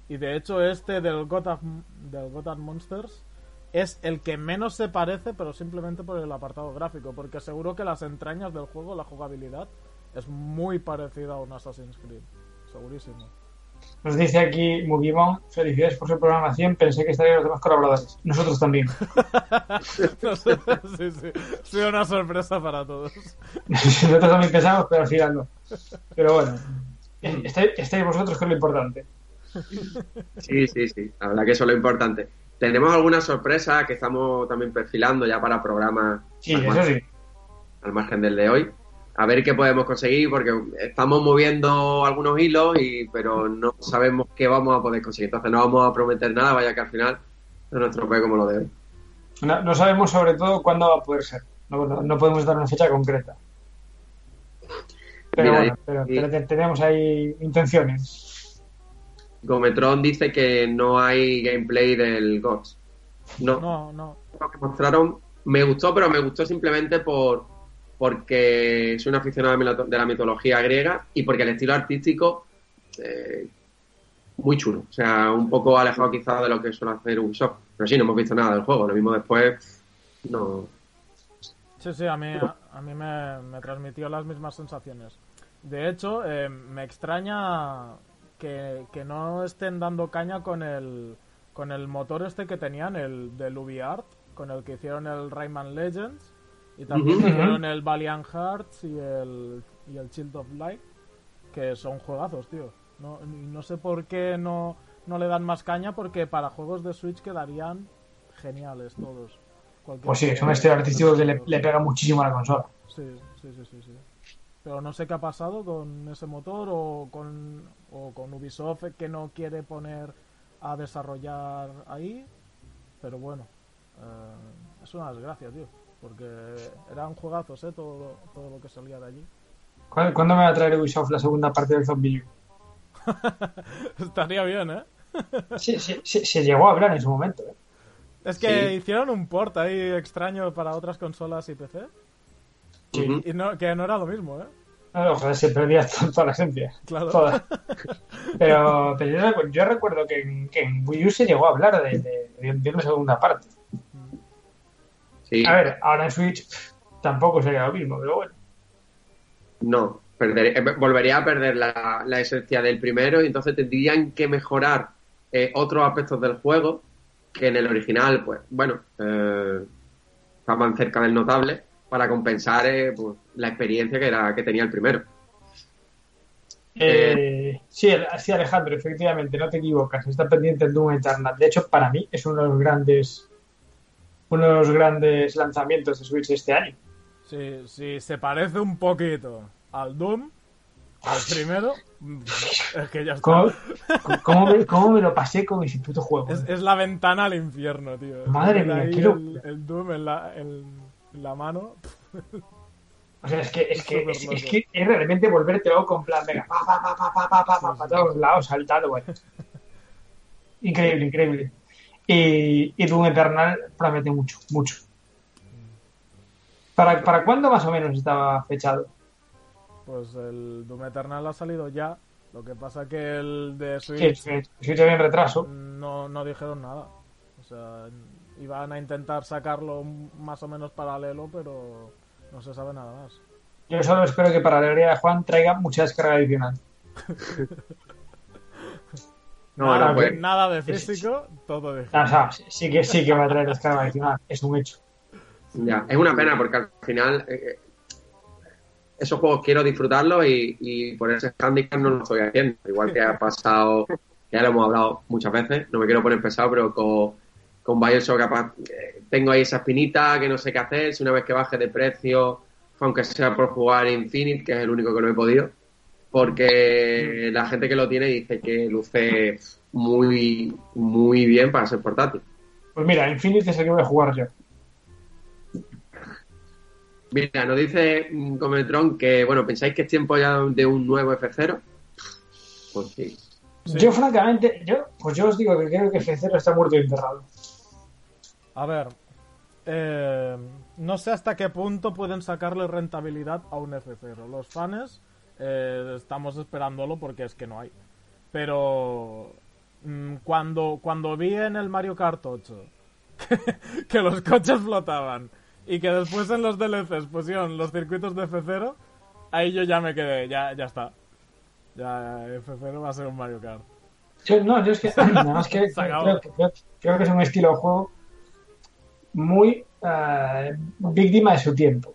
Y de hecho, este del Gotham, del Gotham Monsters es el que menos se parece, pero simplemente por el apartado gráfico. Porque seguro que las entrañas del juego, la jugabilidad, es muy parecida a un Assassin's Creed. Segurísimo. Nos dice aquí Mugimon, felicidades por su programación, pensé que estarían los demás colaboradores. Nosotros también. No sé, sí, sí. Sido una sorpresa para todos. Nosotros también pensamos, pero al final no. Pero bueno, estáis, estáis vosotros que es lo importante. Sí, sí, sí. La verdad que eso es lo importante. Tenemos alguna sorpresa que estamos también perfilando ya para programas Sí, al, eso margen, sí. al margen del de hoy. A ver qué podemos conseguir, porque estamos moviendo algunos hilos, y pero no sabemos qué vamos a poder conseguir. Entonces no vamos a prometer nada, vaya que al final no nos tropee como lo de hoy. No, no sabemos sobre todo cuándo va a poder ser. No, no- no podemos dar una fecha concreta. Pero Mira, bueno, pero, y- pero te- tenemos ahí intenciones. Gometron dice que no hay gameplay del Ghost. No, No, no. lo que mostraron me gustó, pero me gustó simplemente por porque soy un aficionado de la- mitología griega y porque el estilo artístico eh, muy chulo. O sea, un poco alejado quizás de lo que suele hacer Ubisoft. Pero sí, no hemos visto nada del juego. Lo mismo después, no. Sí, sí, a mí, a, a mí me, me transmitió las mismas sensaciones. De hecho, eh, me extraña que, que no estén dando caña con el, con el motor este que tenían, el del UbiArt, con el que hicieron el Rayman Legends, y también hicieron el Valiant Hearts y el, y el Child of Light, que son juegazos, tío. No, y no sé por qué no, no le dan más caña, porque para juegos de Switch quedarían geniales todos. Cualquier Pues sí, es un juego estilo artístico que le, le pega muchísimo a la consola. Sí, sí, sí, sí, sí. Pero no sé qué ha pasado con ese motor o con, o con Ubisoft que no quiere poner a desarrollar ahí. Pero bueno, eh, es una desgracia, tío. Porque eran juegazos, ¿eh? Todo, todo lo que salía de allí. ¿Cuándo, me va a traer Ubisoft la segunda parte del Zombie U? Estaría bien, ¿eh? Sí, sí, sí, se llegó a hablar en su momento. ¿eh? Es que Sí. hicieron un port ahí extraño para otras consolas y PC. Sí. Y no, que no era lo mismo, ¿eh? No, joder, se perdía to- toda la esencia. Claro. Toda. Pero, pero yo, recu- yo recuerdo que en, que en Wii U se llegó a hablar de, de, de- de una segunda parte. Sí, A ver, ahora en Switch tampoco sería lo mismo, pero bueno. no. perderé- eh, volvería a perder la, la esencia del primero y entonces tendrían que mejorar eh, otros aspectos del juego que en el original, pues, bueno, eh, estaban cerca del notable para compensar eh, pues, la experiencia que, era, que tenía el primero. Eh, sí, el- sí, Alejandro, efectivamente, no te equivocas. Está pendiente el Doom Eternal. De hecho, para mí es uno de los grandes, uno de los grandes lanzamientos de Switch este año. Sí, sí, se parece un poquito al Doom, al primero. Es que ya está. ¿Cómo, cómo, me, lo pasé con ese puto juego? Es, la ventana al infierno, tío. Madre mía, quiero... el, Doom en la, mano. O sea, es que es, que, es, que es realmente volverte luego con plan, venga, pa, pa, pa, pa, pa, pa, pa, pa, pa todos lados, saltado. Increíble, increíble. Y, y Doom Eternal promete mucho, mucho. ¿Para, ¿Para cuándo más o menos estaba fechado? Pues el Doom Eternal ha salido ya. Lo que pasa que el de Switch sí, Switch había en retraso. no, no dijeron nada. O sea, iban a intentar sacarlo más o menos paralelo, pero no se sabe nada más. Yo solo espero que para la alegría de Juan traiga mucha descarga adicional. No, nada, no, nada de físico, todo de O sea, sí- sí que, sí que va a traer descarga adicional, es un hecho. Ya, es una pena porque al final eh, esos juegos quiero disfrutarlos y, y por ese handicap no lo estoy haciendo. Igual que ha pasado, ya lo hemos hablado muchas veces, no me quiero poner pesado, pero con, con Bioshock capaz, eh, tengo ahí esa espinita que no sé qué hacer, si una vez que baje de precio, aunque sea por jugar Infinite, que es el único que no he podido, porque la gente que lo tiene dice que luce muy, muy bien para ser portátil. Pues mira, Infinite es el que voy a jugar yo. Mira, nos dice mm, Cometron que, bueno, ¿pensáis que es tiempo ya de un nuevo F0? Pues sí. Sí. Yo, francamente, yo, pues yo os digo que creo que F0 está muerto y enterrado. A ver, eh, no sé hasta qué punto pueden sacarle rentabilidad a un F0. Los fans eh, estamos esperándolo porque es que no hay. Pero mm, cuando, cuando vi en el Mario Kart 8 que, que los coches flotaban y que después en los DLCs pusieron los circuitos de F0, ahí yo ya me quedé, ya, ya está. Ya F0 va a ser un Mario Kart. No, yo es que, acabó. creo, que- creo- creo que es un estilo de juego muy eh, víctima de su tiempo.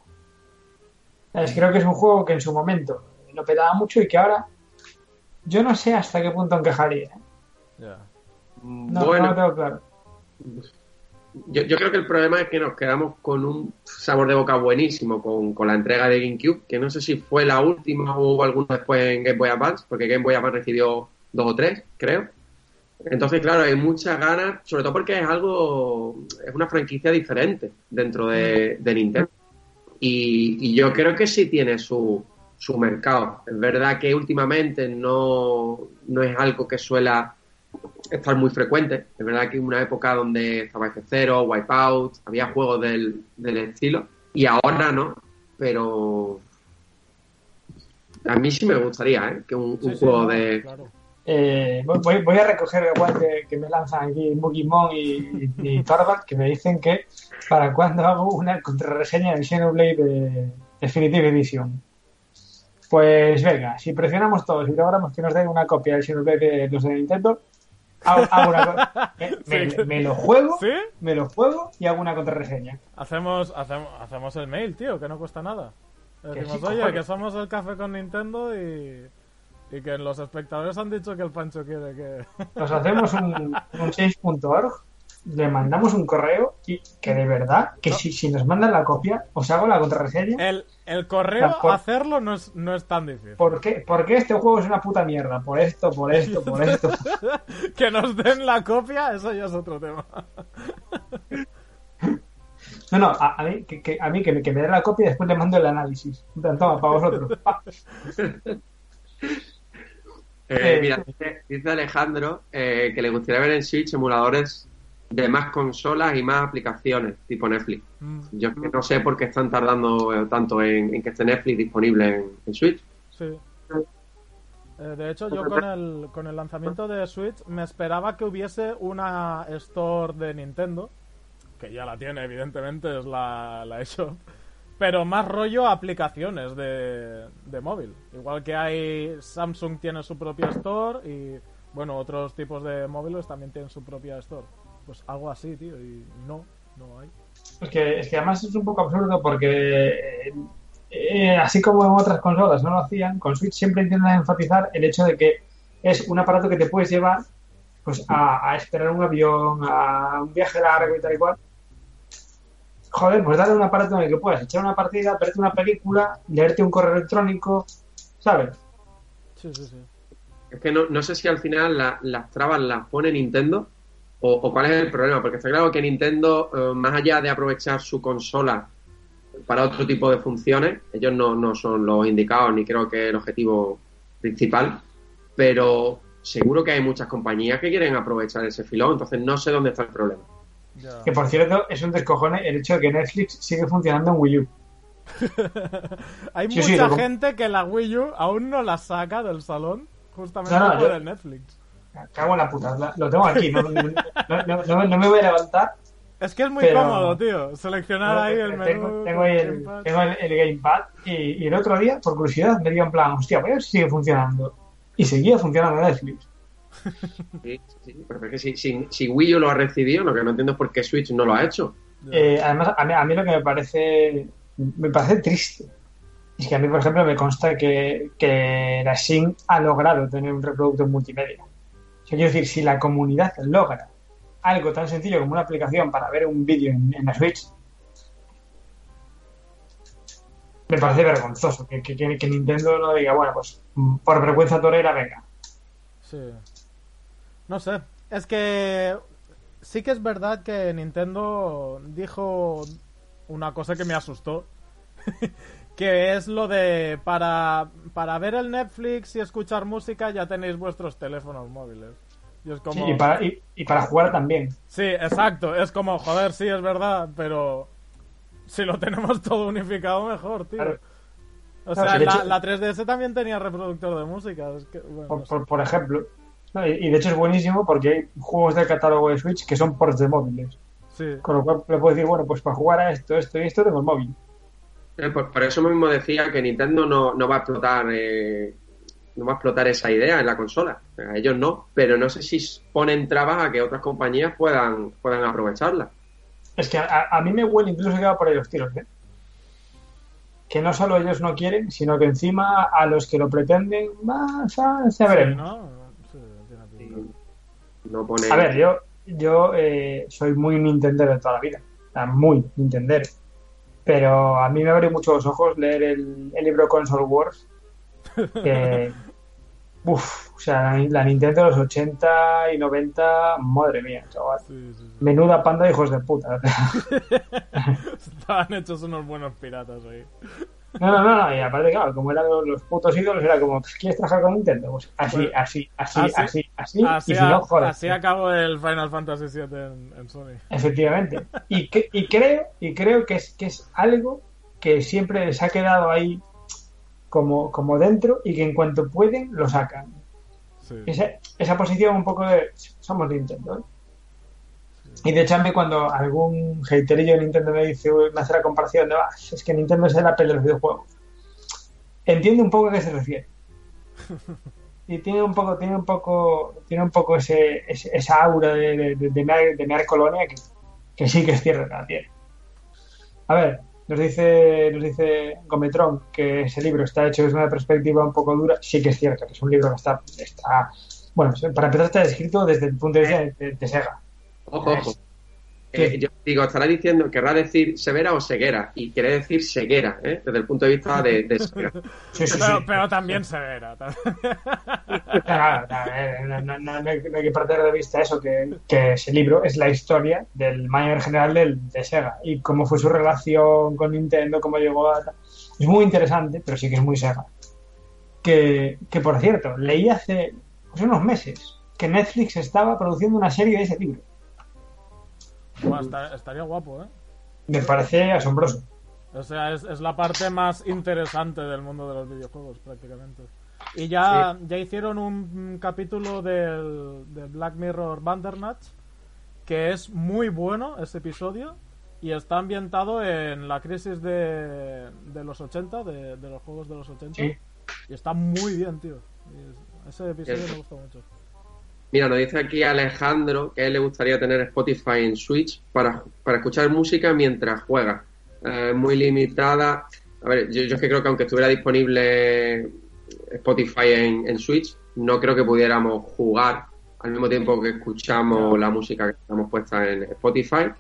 ¿Sabes? Creo que es un juego que en su momento lo petaba mucho y que ahora yo no sé hasta qué punto encajaría. Ya. No, bueno, no lo tengo claro. yo, yo, creo que el problema es que nos quedamos con un sabor de boca buenísimo con, con, la entrega de GameCube, que no sé si fue la última o hubo alguna después en Game Boy Advance, porque Game Boy Advance recibió dos o tres, creo. Entonces, claro, hay muchas ganas, sobre todo porque es algo, es una franquicia diferente dentro de, de Nintendo. Y, y, yo creo que sí tiene su, su mercado. Es verdad que últimamente no, no es algo que suela estar muy frecuente. Es verdad que en una época donde estaba F0, Wipeout, había juegos del, del estilo, y ahora no, pero a mí sí me gustaría ¿eh? que un, Sí, un sí, juego no, de... claro. Eh, voy, voy a recoger el guante que me lanzan aquí Mugimon y, y Torvald, que me dicen que para cuando hago una contrarreseña del Xenoblade de Definitive Edition. Pues venga, si presionamos todos y logramos que nos den una copia del Xenoblade de los de Nintendo, hago, hago una me, me- lo juego, ¿Sí? me lo juego y hago una contrarreseña. Hacemos, hacemos, hacemos el mail, tío, que no cuesta nada. Decimos, oye, que somos el café con Nintendo y, y que los espectadores han dicho que el Pancho quiere que... Nos hacemos un, un change.org, le mandamos un correo y que de verdad, que si, si nos mandan la copia, os hago la contrarreseña. El, el correo, La por- hacerlo no es, no es tan difícil. ¿Por qué? Porque este juego es una puta mierda. Por esto, por esto, por esto. que nos den la copia, eso ya es otro tema. No, no, a, a mí, que, que- a mí que, me, que me dé la copia y después le mando el análisis. En plan, Toma, para vosotros. Eh, Eh, mira, dice, dice Alejandro eh, que le gustaría ver en Switch emuladores de más consolas y más aplicaciones, tipo Netflix. Mm, Yo es que no sé por qué están tardando eh, tanto en, en que esté Netflix disponible en, en Switch. Sí. Eh, de hecho, yo con el, con el lanzamiento de Switch me esperaba que hubiese una store de Nintendo, que ya la tiene, evidentemente, es la, la eShop, pero más rollo aplicaciones de, de móvil. Igual que hay, Samsung tiene su propia store y, bueno, otros tipos de móviles también tienen su propia store. Pues algo así, tío, y no, no hay. Es que, es que además es un poco absurdo porque, eh, eh, así como en otras consolas no lo hacían, con Switch siempre intentan enfatizar el hecho de que es un aparato que te puedes llevar pues a, a esperar un avión, a un viaje largo y tal y cual. Joder, pues dale un aparato en el que puedas echar una partida, verte una película, leerte un correo electrónico, ¿sabes? Sí, sí, sí. Es que no, no sé si al final la- las trabas las pone Nintendo o, o cuál es el problema, porque está claro que Nintendo, eh, más allá de aprovechar su consola para otro tipo de funciones, ellos no, no son los indicados ni creo que el objetivo principal, pero seguro que hay muchas compañías que quieren aprovechar ese filón, entonces no sé dónde está el problema. Ya. Que por cierto, es un descojone el hecho de que Netflix sigue funcionando en Wii U. Hay Sí, mucha gente que la Wii U aún no la saca del salón justamente No, no, por yo- el Netflix. Cago en la puta, la- lo tengo aquí, no, no, no- no- no me voy a levantar. Es que es muy Pero- cómodo, tío. Seleccionar ahí el menú. tengo, el el, gamepad. tengo el, el gamepad y, y el otro día, por curiosidad, me dio en plan, hostia, voy a ver si sigue funcionando. Y seguía funcionando Netflix. Sí, sí, pero es que si, si- si Wii U lo ha recibido, lo que no entiendo es por qué Switch no lo ha hecho. Eh, además, a mí, a mí lo que me parece me parece triste es que a mí, por ejemplo, me consta que, que la SIN ha logrado tener un reproductor multimedia. O sea, quiero decir, si la comunidad logra algo tan sencillo como una aplicación para ver un vídeo en, la Switch, me parece vergonzoso que, que- que- que Nintendo no diga, bueno, pues mm, por vergüenza torera, venga. Sí. No sé. Es que sí que es verdad que Nintendo dijo una cosa que me asustó. que es lo de para, para ver el Netflix y escuchar música ya tenéis vuestros teléfonos móviles. Y es como... Sí, y, para, y, y para jugar también. Sí, exacto. Es como, joder, sí, es verdad, pero si lo tenemos todo unificado, mejor, tío. Claro. O Claro, sea, si la, hecho- la 3DS también tenía reproductor de música. Es que, bueno, por, no sé. por- por ejemplo. No, y, y de hecho es buenísimo porque hay juegos del catálogo de Switch que son ports de móviles. Sí. Con lo cual le puedo decir, bueno, pues para jugar a esto, esto y esto tengo el móvil. Eh, Por, por eso mismo decía que Nintendo no, no va a explotar eh, no va a explotar esa idea en la consola. A ellos no, pero no sé si ponen trabas a que otras compañías puedan, puedan aprovecharla. Es que a, a mí me huele incluso que va por ahí los tiros, ¿eh? Que no solo ellos no quieren, sino que encima a los que lo pretenden, más, ah, ya Sí, veremos. ¿no? Sí, tiene pinta. No pone... A ver, yo, yo eh, soy muy Nintendo de toda la vida. O sea, muy Nintendo. Pero a mí me abrió mucho los ojos leer el, el libro Console Wars. Que, uf, o sea, la, la Nintendo de los 80 y 90, madre mía, chaval. Sí, sí, sí. Menuda panda de hijos de puta. Estaban hechos unos buenos piratas ahí. No, no, no, no, y aparte, claro, como eran los, los putos ídolos, era como, ¿quieres trabajar con Nintendo? Pues así, Pues, así, así, así- así, así, Así, y si no, joder. así acabó el Final Fantasy VII en, en Sony. Efectivamente. Y, que- y creo, y creo que es, que es algo que siempre les ha quedado ahí como, como dentro y que en cuanto pueden lo sacan. Sí. Esa, esa posición un poco de somos Nintendo. ¿eh? Y de hecho cuando algún haterillo de Nintendo me dice, me hace la comparación de "Ah, es que Nintendo es el Apple de los videojuegos. Entiendo un poco a qué se refiere. Y tiene un poco, tiene un poco, tiene un poco ese, ese- esa aura de, de, de, colonia que, que sí que es la tiene. A ver, nos dice, nos dice Gometron que ese libro está hecho desde una perspectiva un poco dura. Sí que es cierto que es un libro que está, está bueno, para empezar está escrito desde el punto de vista de, de Sega. Ojo, ojo. Eh, yo digo, estará diciendo, querrá decir severa o ceguera, y quiere decir ceguera, ¿eh? desde el punto de vista de, de ceguera. Sí, sí, Pero, sí. pero también severa. también. Claro, eh, no, no- no- no hay, que perder de vista eso, que, que ese libro es la historia del manager general del, de Sega y cómo fue su relación con Nintendo, cómo llegó a... Es muy interesante, pero sí que es muy Sega. Que, que por cierto, leí hace pues, unos meses que Netflix estaba produciendo una serie de ese libro. Está- estaría guapo, ¿eh? Me parece asombroso. O sea, es, es la parte más interesante del mundo de los videojuegos, prácticamente. Y ya, ya hicieron un, capítulo del, de Black Mirror Bandersnatch, que es muy bueno ese episodio, y está ambientado en la crisis de, de los 80, de, de los juegos de los 80. Sí. Y está muy bien, tío. Es- ese episodio me gusta mucho. Mira, nos dice aquí Alejandro que a él le gustaría tener Spotify en Switch para, para escuchar música mientras juega. Eh, muy limitada. A ver, yo, yo es que creo que aunque estuviera disponible Spotify en, en Switch, no creo que pudiéramos jugar al mismo tiempo que escuchamos la música que estamos puesta en Spotify.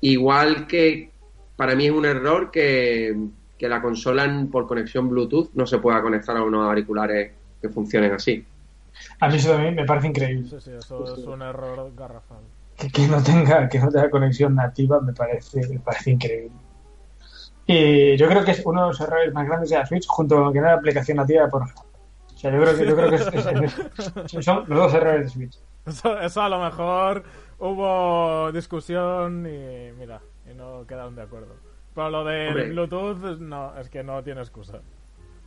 Igual que para mí es un error que, que la consola por conexión Bluetooth no se pueda conectar a unos auriculares que funcionen así. A mí eso también me parece increíble. Sí, sí, eso es un error garrafal. que, que no tenga que no tenga conexión nativa me parece me parece increíble y yo creo que es uno de los errores más grandes de la Switch junto con que no hay aplicación nativa por ejemplo o sea yo creo que yo creo que es- es- es- son los dos errores de Switch Eso, eso a lo mejor hubo discusión y mira, y no quedaron de acuerdo. Pero lo del Hombre. Bluetooth, no, es que no tiene excusa.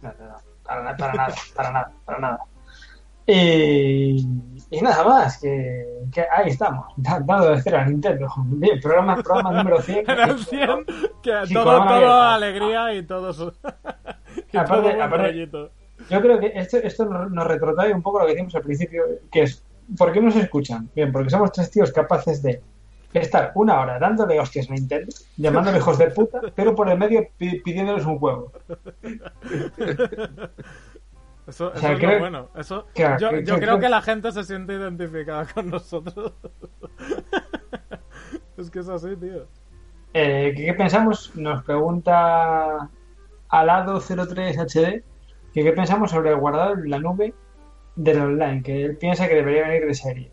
No, no, no, para, na- para nada para nada para nada y, y nada más que, que ahí estamos da- dando de cero a Nintendo bien programa programa número 100 En el 100, que Sí, todo, alegría y todo su... y Aparte- todo aparte-. Yo creo que esto, esto nos retrotrae un poco lo que decimos al principio, que es, ¿por qué nos escuchan? Bien, porque somos tres tíos capaces de estar una hora dándole hostias a Nintendo, llamándole hijos de puta, pero por el medio pi- pidiéndoles un juego. Eso, eso sea, es creo- lo bueno. Eso, Claro, yo, que- yo creo que- la gente se siente identificada con nosotros. es que es así, tío. Eh, ¿qué, qué pensamos? Nos pregunta Alado03HD que qué pensamos sobre en la nube del online, que él piensa que debería venir de serie.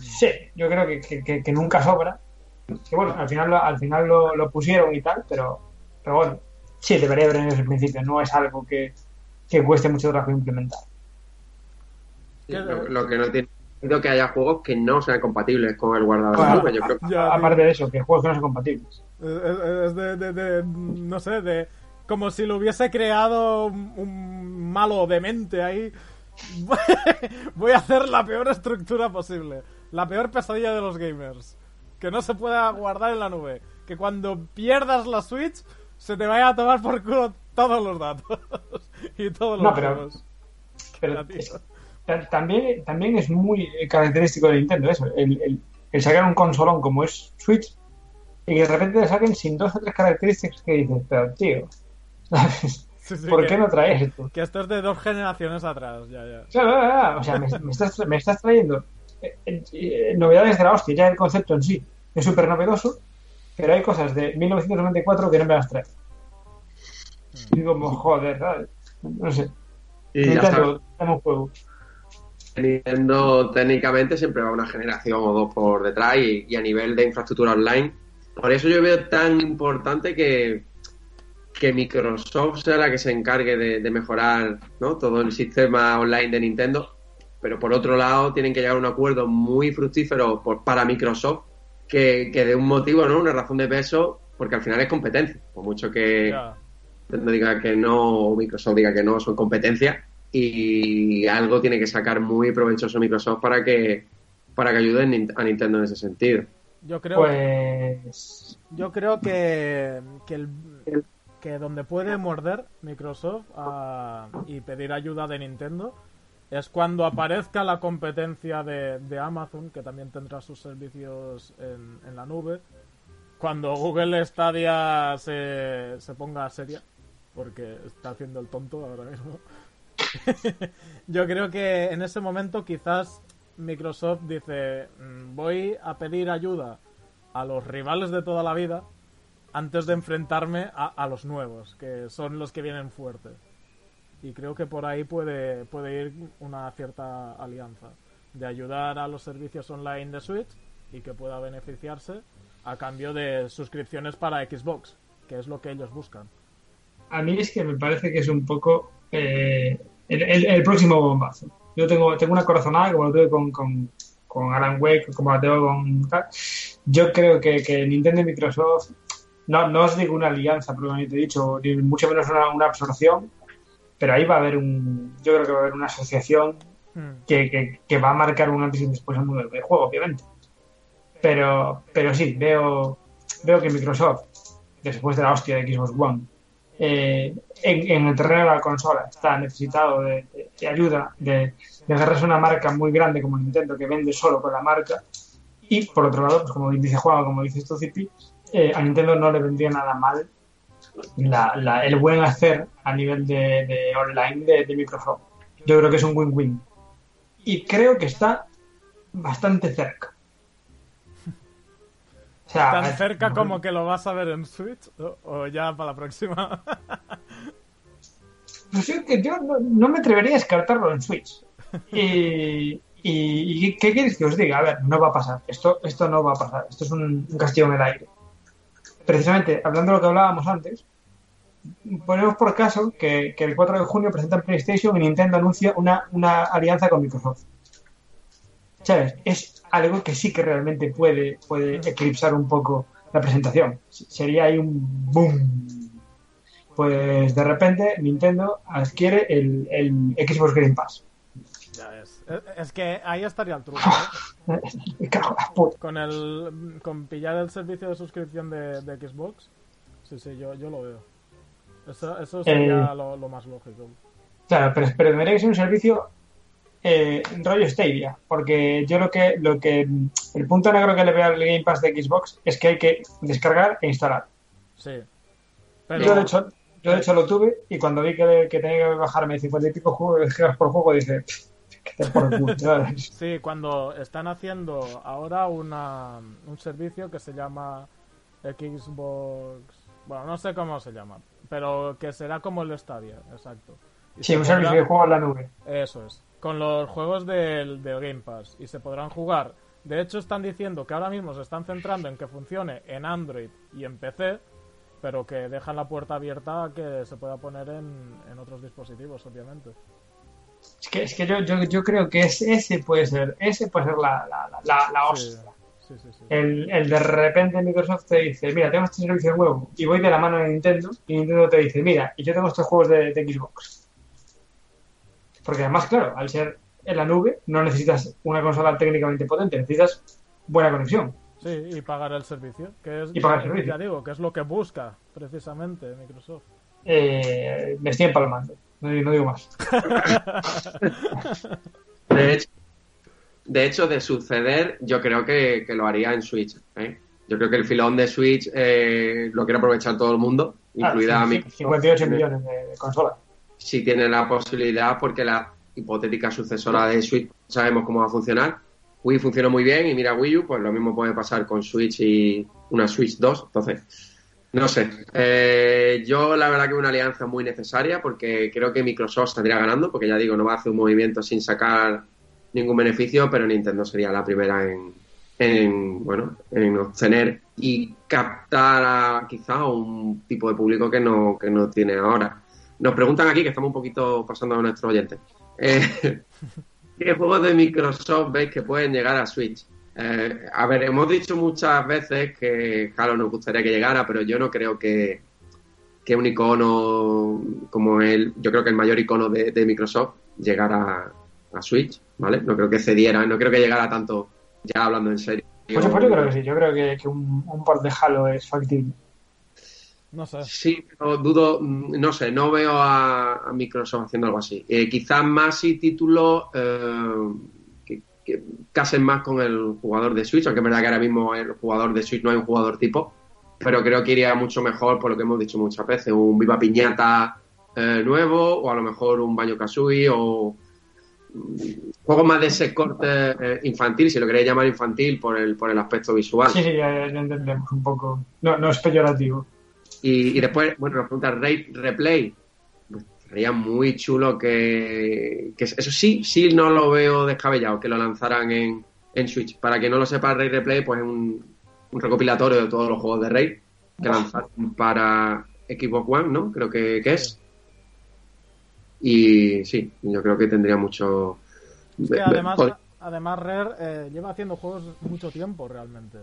Sí, yo creo que, que- que- que nunca sobra. Que bueno, al final, lo, al final lo, lo pusieron y tal, pero, pero bueno, sí, debería venir desde el principio. No es algo que, que cueste mucho trabajo implementar. ¿Qué- Lo, lo que no tiene sentido que haya juegos que no sean compatibles con el guardador de Bueno, nube. Yo creo que Ya, Aparte de eso, que juegos que no son compatibles. Es, de, de- de- No sé, de. Como si lo hubiese creado un, un malo demente ahí. Voy a hacer la peor estructura posible. La peor pesadilla de los gamers. Que no se pueda guardar en la nube. Que cuando pierdas la Switch se te vaya a tomar por culo todos los datos. y todos los No, pero- juegos. Pero es- también, también es muy eh, característico de Nintendo eso, el, el- el sacar un consolón como es Switch y que de repente le saquen sin dos o tres características que dices, pero tío, ¿sabes? Sí, sí, ¿por que, qué no traes esto? que esto es de dos generaciones atrás. Ya, ya. O sea, no, no, no, o sea, me, me estás, me estás trayendo eh, eh, novedades de la hostia, ya el concepto en sí es súper novedoso, pero hay cosas de 1994 que no me las trae. Y como, joder, ¿sabes? No sé. Y ya Nintendo, un juego. Nintendo técnicamente siempre va una generación o dos por detrás y, y a nivel de infraestructura online. Por eso yo veo tan importante que, que Microsoft sea la que se encargue de, de mejorar ¿no? todo el sistema online de Nintendo. Pero por otro lado, tienen que llegar a un acuerdo muy fructífero por- para Microsoft que, que dé un motivo, ¿no? una razón de peso, porque al final es competencia. Por mucho que. Nintendo diga que no, o Microsoft diga que no, son competencia y algo tiene que sacar muy provechoso Microsoft para que para que ayude a Nintendo en ese sentido. Yo creo, Pues. yo creo que, que, el- que donde puede morder Microsoft ah, y pedir ayuda de Nintendo es cuando aparezca la competencia de, de Amazon, que también tendrá sus servicios en, en la nube. Cuando Google Stadia se, se ponga seria, porque está haciendo el tonto ahora mismo. Yo creo que en ese momento quizás Microsoft dice, "Mm, voy a pedir ayuda a los rivales de toda la vida antes de enfrentarme a, los nuevos, que son los que vienen fuertes. Y creo que por ahí puede, puede ir una cierta alianza de ayudar a los servicios online de Switch y que pueda beneficiarse a cambio de suscripciones para Xbox, que es lo que ellos buscan. A mí es que me parece que es un poco eh, el, el- el próximo bombazo. Yo tengo, tengo una corazonada como lo tuve con, con, con Alan Wake, como la tengo con tal. Yo creo que, que Nintendo y Microsoft, no, no os digo una alianza propiamente dicho, ni mucho menos una, una absorción, pero ahí va a haber un, yo creo que va a haber una asociación Hmm. que, que- que va a marcar un antes y un después el mundo del juego, obviamente. Pero, pero sí, veo, veo que Microsoft, después de la hostia de Xbox One, eh, en, el terreno de la consola está necesitado de, ayuda, de, de agarrarse una marca muy grande como Nintendo que vende solo con la marca. Y por otro lado, pues como dice Juan, como dices tú, eh, a Nintendo no le vendría nada mal la- el buen hacer a nivel de, online de, de. Yo creo que es un win-win. Y creo que está bastante cerca. O sea, ¿Tan eh, cerca como que lo vas a ver en Switch? ¿O, o ya para la próxima? Pues yo, que yo no, no me atrevería a descartarlo en Switch. Y, y- y ¿qué queréis que os diga? A ver, no va a pasar. Esto, esto no va a pasar. Esto es un, un castillo en el aire. Precisamente, hablando de lo que hablábamos antes, ponemos por caso que, que el 4 de junio presentan PlayStation y Nintendo anuncia una, una alianza con Microsoft. ¿Sabes? Es algo que sí que realmente puede, puede eclipsar un poco la presentación. Sería ahí un boom pues de repente Nintendo adquiere el, el Xbox Game Pass. ya es. Es- que ahí estaría el truco. ¿eh? Me cago en la puta. Con el con pillar el servicio de suscripción de, de Xbox. Sí, sí, yo, yo lo veo. Eso, eso sería Eh. lo, lo más lógico. Claro, pero, pero tendría que ser un servicio eh, rollo Stadia, porque yo lo que, lo que el punto negro que le veo al Game Pass de Xbox es que hay que descargar e instalar. Sí. Pero, Yo de hecho, yo de hecho lo tuve y cuando vi que, que tenía que bajarme 50 y pico juegos, gigas por juego dije, "Pff, que te por el. Sí, cuando están haciendo ahora una, un servicio que se llama Xbox... Bueno, no sé cómo se llama, pero que será como el Stadia, exacto. Y Sí, un servicio de juego en la nube. Eso es. Con los juegos del, del Game Pass. Y se podrán jugar. De hecho, están diciendo que ahora mismo se están centrando en que funcione en Android y en PC. Pero que dejan la puerta abierta a que se pueda poner en, en otros dispositivos, obviamente. Es que, es que yo, yo, yo creo que es- ese puede ser, ese puede ser la, la, la, la, hostia. sí, sí. sí. El, el de repente Microsoft te dice, mira, tengo este servicio nuevo y voy de la mano de Nintendo y Nintendo te dice, mira, y yo tengo estos juegos de, de Xbox. Porque además, claro, al ser en la nube no necesitas una consola técnicamente potente, necesitas buena conexión. Sí, y pagar el servicio. Que es, Y pagar el servicio. Ya digo, que es lo que busca precisamente Microsoft. Eh, me estoy empalmando, no, digo- no digo más. De hecho, de hecho, de suceder, yo creo que, que lo haría en Switch. ¿eh? Yo creo que el filón de Switch eh, lo quiere aprovechar todo el mundo, incluida Ah, a sí, Microsoft. 58 millones de, de consolas. Si tiene la posibilidad, porque la hipotética sucesora de Switch sabemos cómo va a funcionar, Wii funcionó muy bien y mira Wii U, pues lo mismo puede pasar con Switch y una Switch 2. Entonces, no sé. Eh, yo la verdad que una alianza muy necesaria porque creo que Microsoft saldría ganando, porque ya digo, no va a hacer un movimiento sin sacar ningún beneficio, pero Nintendo sería la primera en, en bueno, en obtener y captar a quizá un tipo de público que no, que no tiene ahora. Nos preguntan aquí, que estamos un poquito pasando a nuestros oyentes. Eh, ¿Qué juegos de Microsoft veis que pueden llegar a Switch? Eh, a ver, hemos dicho muchas veces que Halo nos gustaría que llegara, pero yo no creo que, que un icono como el, yo creo que el mayor icono de, Microsoft llegara a, Switch, ¿vale? No creo que cediera, no creo que llegara tanto, ya hablando en serio. Pues, pues yo creo que sí, yo creo que, un, un port de Halo es factible. No sé. Sí, pero dudo, no sé, no veo a, Microsoft haciendo algo así. Eh, quizás más y títulos eh, que, casen más con el jugador de Switch, aunque es verdad que ahora mismo el jugador de Switch no hay un jugador tipo, pero creo que iría mucho mejor por lo que hemos dicho muchas veces, un Viva Piñata eh, nuevo, o a lo mejor un Baño Kazooie, o juegos más de ese corte infantil, si lo queréis llamar infantil, por el, por el aspecto visual. Sí, sí, ya, entendemos un poco. No, no es peyorativo. Y, después, bueno, nos pregunta Ray Replay. Pues, sería muy chulo que, Eso sí, sí no lo veo descabellado, que lo lanzaran en, en Switch. Para que no lo sepa, Ray Replay, pues es un, recopilatorio de todos los juegos de Ray que lanzaron para Xbox One, ¿no? Creo que, es. Y sí, yo creo que tendría mucho. además, además Rare eh, lleva haciendo juegos mucho tiempo realmente.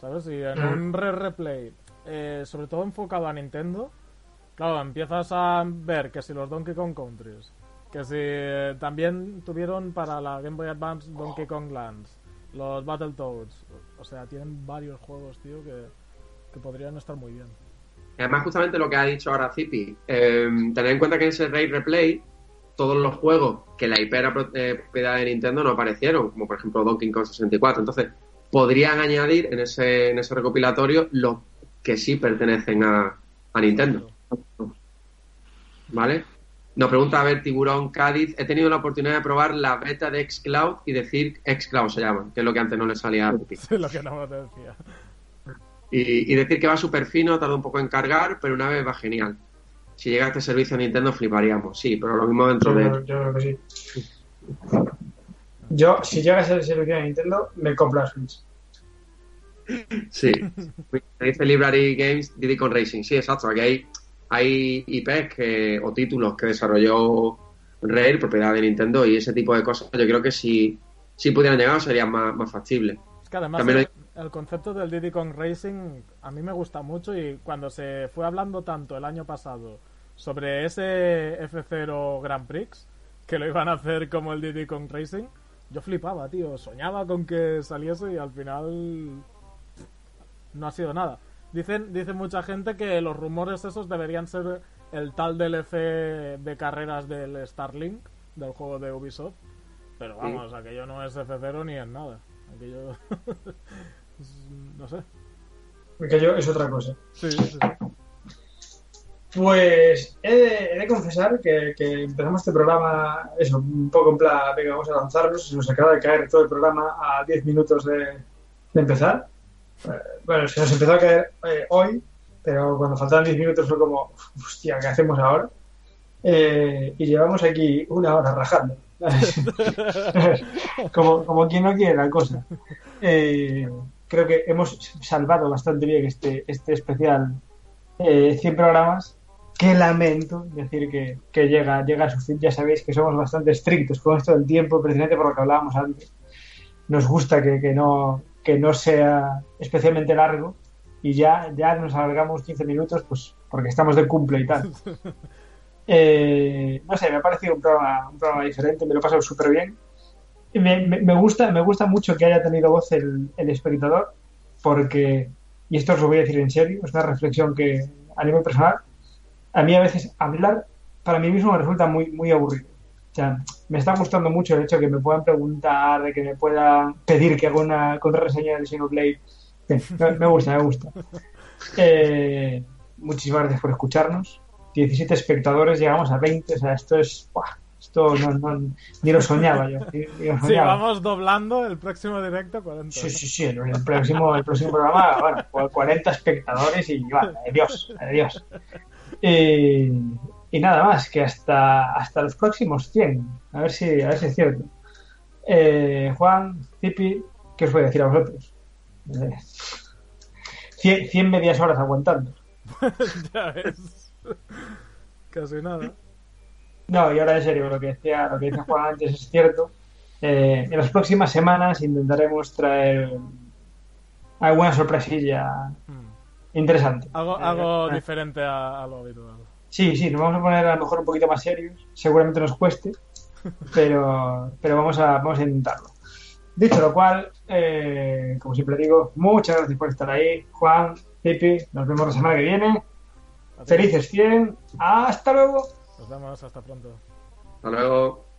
¿Sabes? Y en un Rare Replay eh, sobre todo enfocado a Nintendo, claro, empiezas a ver que si los Donkey Kong Countries, que si eh, también tuvieron para la Game Boy Advance Donkey Kong Lands, los Battletoads, o sea, tienen varios juegos, tío, que, podrían estar muy bien. Además, justamente lo que ha dicho ahora Zipi, eh, tener en cuenta que en ese Ray Replay todos los juegos que la IP era propiedad de Nintendo no aparecieron, como por ejemplo Donkey Kong 64. Entonces, podrían añadir en ese, en ese recopilatorio los que sí pertenecen a, Nintendo. ¿Vale? Nos pregunta a ver Tiburón Cádiz. He tenido la oportunidad de probar la beta de Xcloud y decir Xcloud se llama, que es lo que antes no le salía a lo que no te decía. Y, decir que va súper fino, tarda un poco en cargar, pero una vez va genial. Si llega este servicio a Nintendo fliparíamos, sí, pero lo mismo dentro de... Yo creo que sí. Yo, si llega ese servicio a Nintendo, me compro la Switch. Sí. Dice Library Games Diddy con Racing. Sí, exacto. Aquí hay, hay IPs que, o títulos que desarrolló Rare, propiedad de Nintendo, y ese tipo de cosas. Yo creo que si, si pudieran llegar sería más, más factible. Es que además el, concepto del Diddy Kong Racing a mí me gusta mucho y cuando se fue hablando tanto el año pasado sobre ese F0 Grand Prix, que lo iban a hacer como el Diddy Kong Racing, yo flipaba, tío. Soñaba con que saliese y al final no ha sido nada. Dicen, dicen mucha gente que los rumores esos deberían ser el tal DLC de carreras del Starlink, del juego de Ubisoft. Pero vamos, aquello no es F0 ni en nada. Aquello. no sé. Aquello es otra cosa. Sí, sí, Pues he de, confesar que, empezamos este programa, eso, un poco en plan, venga, vamos a lanzarnos, se nos acaba de caer todo el programa a 10 minutos de, de empezar. Eh, bueno, se nos empezó a caer eh, hoy, pero cuando faltaban 10 minutos fue como, hostia, ¿qué hacemos ahora? Eh, y llevamos aquí una hora rajando. como, como quien no quiere la cosa. creo que hemos salvado bastante bien este, este especial 100 programas. Qué lamento decir que, que, llega, llega a su fin. Ya sabéis que somos bastante estrictos con esto del tiempo, precisamente por lo que hablábamos antes. Nos gusta que, que no, que no sea especialmente largo y ya, ya nos alargamos 15 minutos pues porque estamos de cumple y tal. Eh, no sé, me ha parecido un programa, un programa diferente, me lo he pasado súper bien. Me, me, gusta, me gusta mucho que haya tenido voz el, el espectador porque, y esto os lo voy a decir en serio, es una reflexión que a nivel personal, a mí a veces hablar para mí mismo me resulta muy, muy aburrido. O sea, me está gustando mucho el hecho de que me puedan preguntar, de que me puedan pedir que haga una contrarreseña del Xenoblade. Me, me gusta, me gusta. muchísimas gracias por escucharnos. 17 espectadores, llegamos a 20. O sea, esto es, Esto no, no, ni lo soñaba yo. ni- ni lo Sí, soñaba. vamos doblando el próximo directo 40. Sí, sí, sí, el, el próximo, el próximo programa, bueno, pues 40 espectadores y va, adiós, adiós. Y, y nada más, que hasta, hasta los próximos 100, a ver si, a ver si es cierto. Eh, Juan, Zipi, ¿qué os voy a decir a vosotros? Eh, 100, 100 medias horas aguantando. ya ves. Casi nada. No, y ahora en serio, lo que decía, lo que decía Juan antes es cierto. Eh, en las próximas semanas intentaremos traer alguna sorpresilla Mm. interesante. Algo, Eh, algo eh, diferente a, a lo habitual. Sí, sí, nos vamos a poner a lo mejor un poquito más serios. Seguramente nos cueste, pero, pero vamos, a, vamos a intentarlo. Dicho lo cual, eh, como siempre digo, muchas gracias por estar ahí. Juan, Pipi, nos vemos la semana que viene. Felices 100. Hasta luego. Nos vemos, hasta pronto. Hasta luego.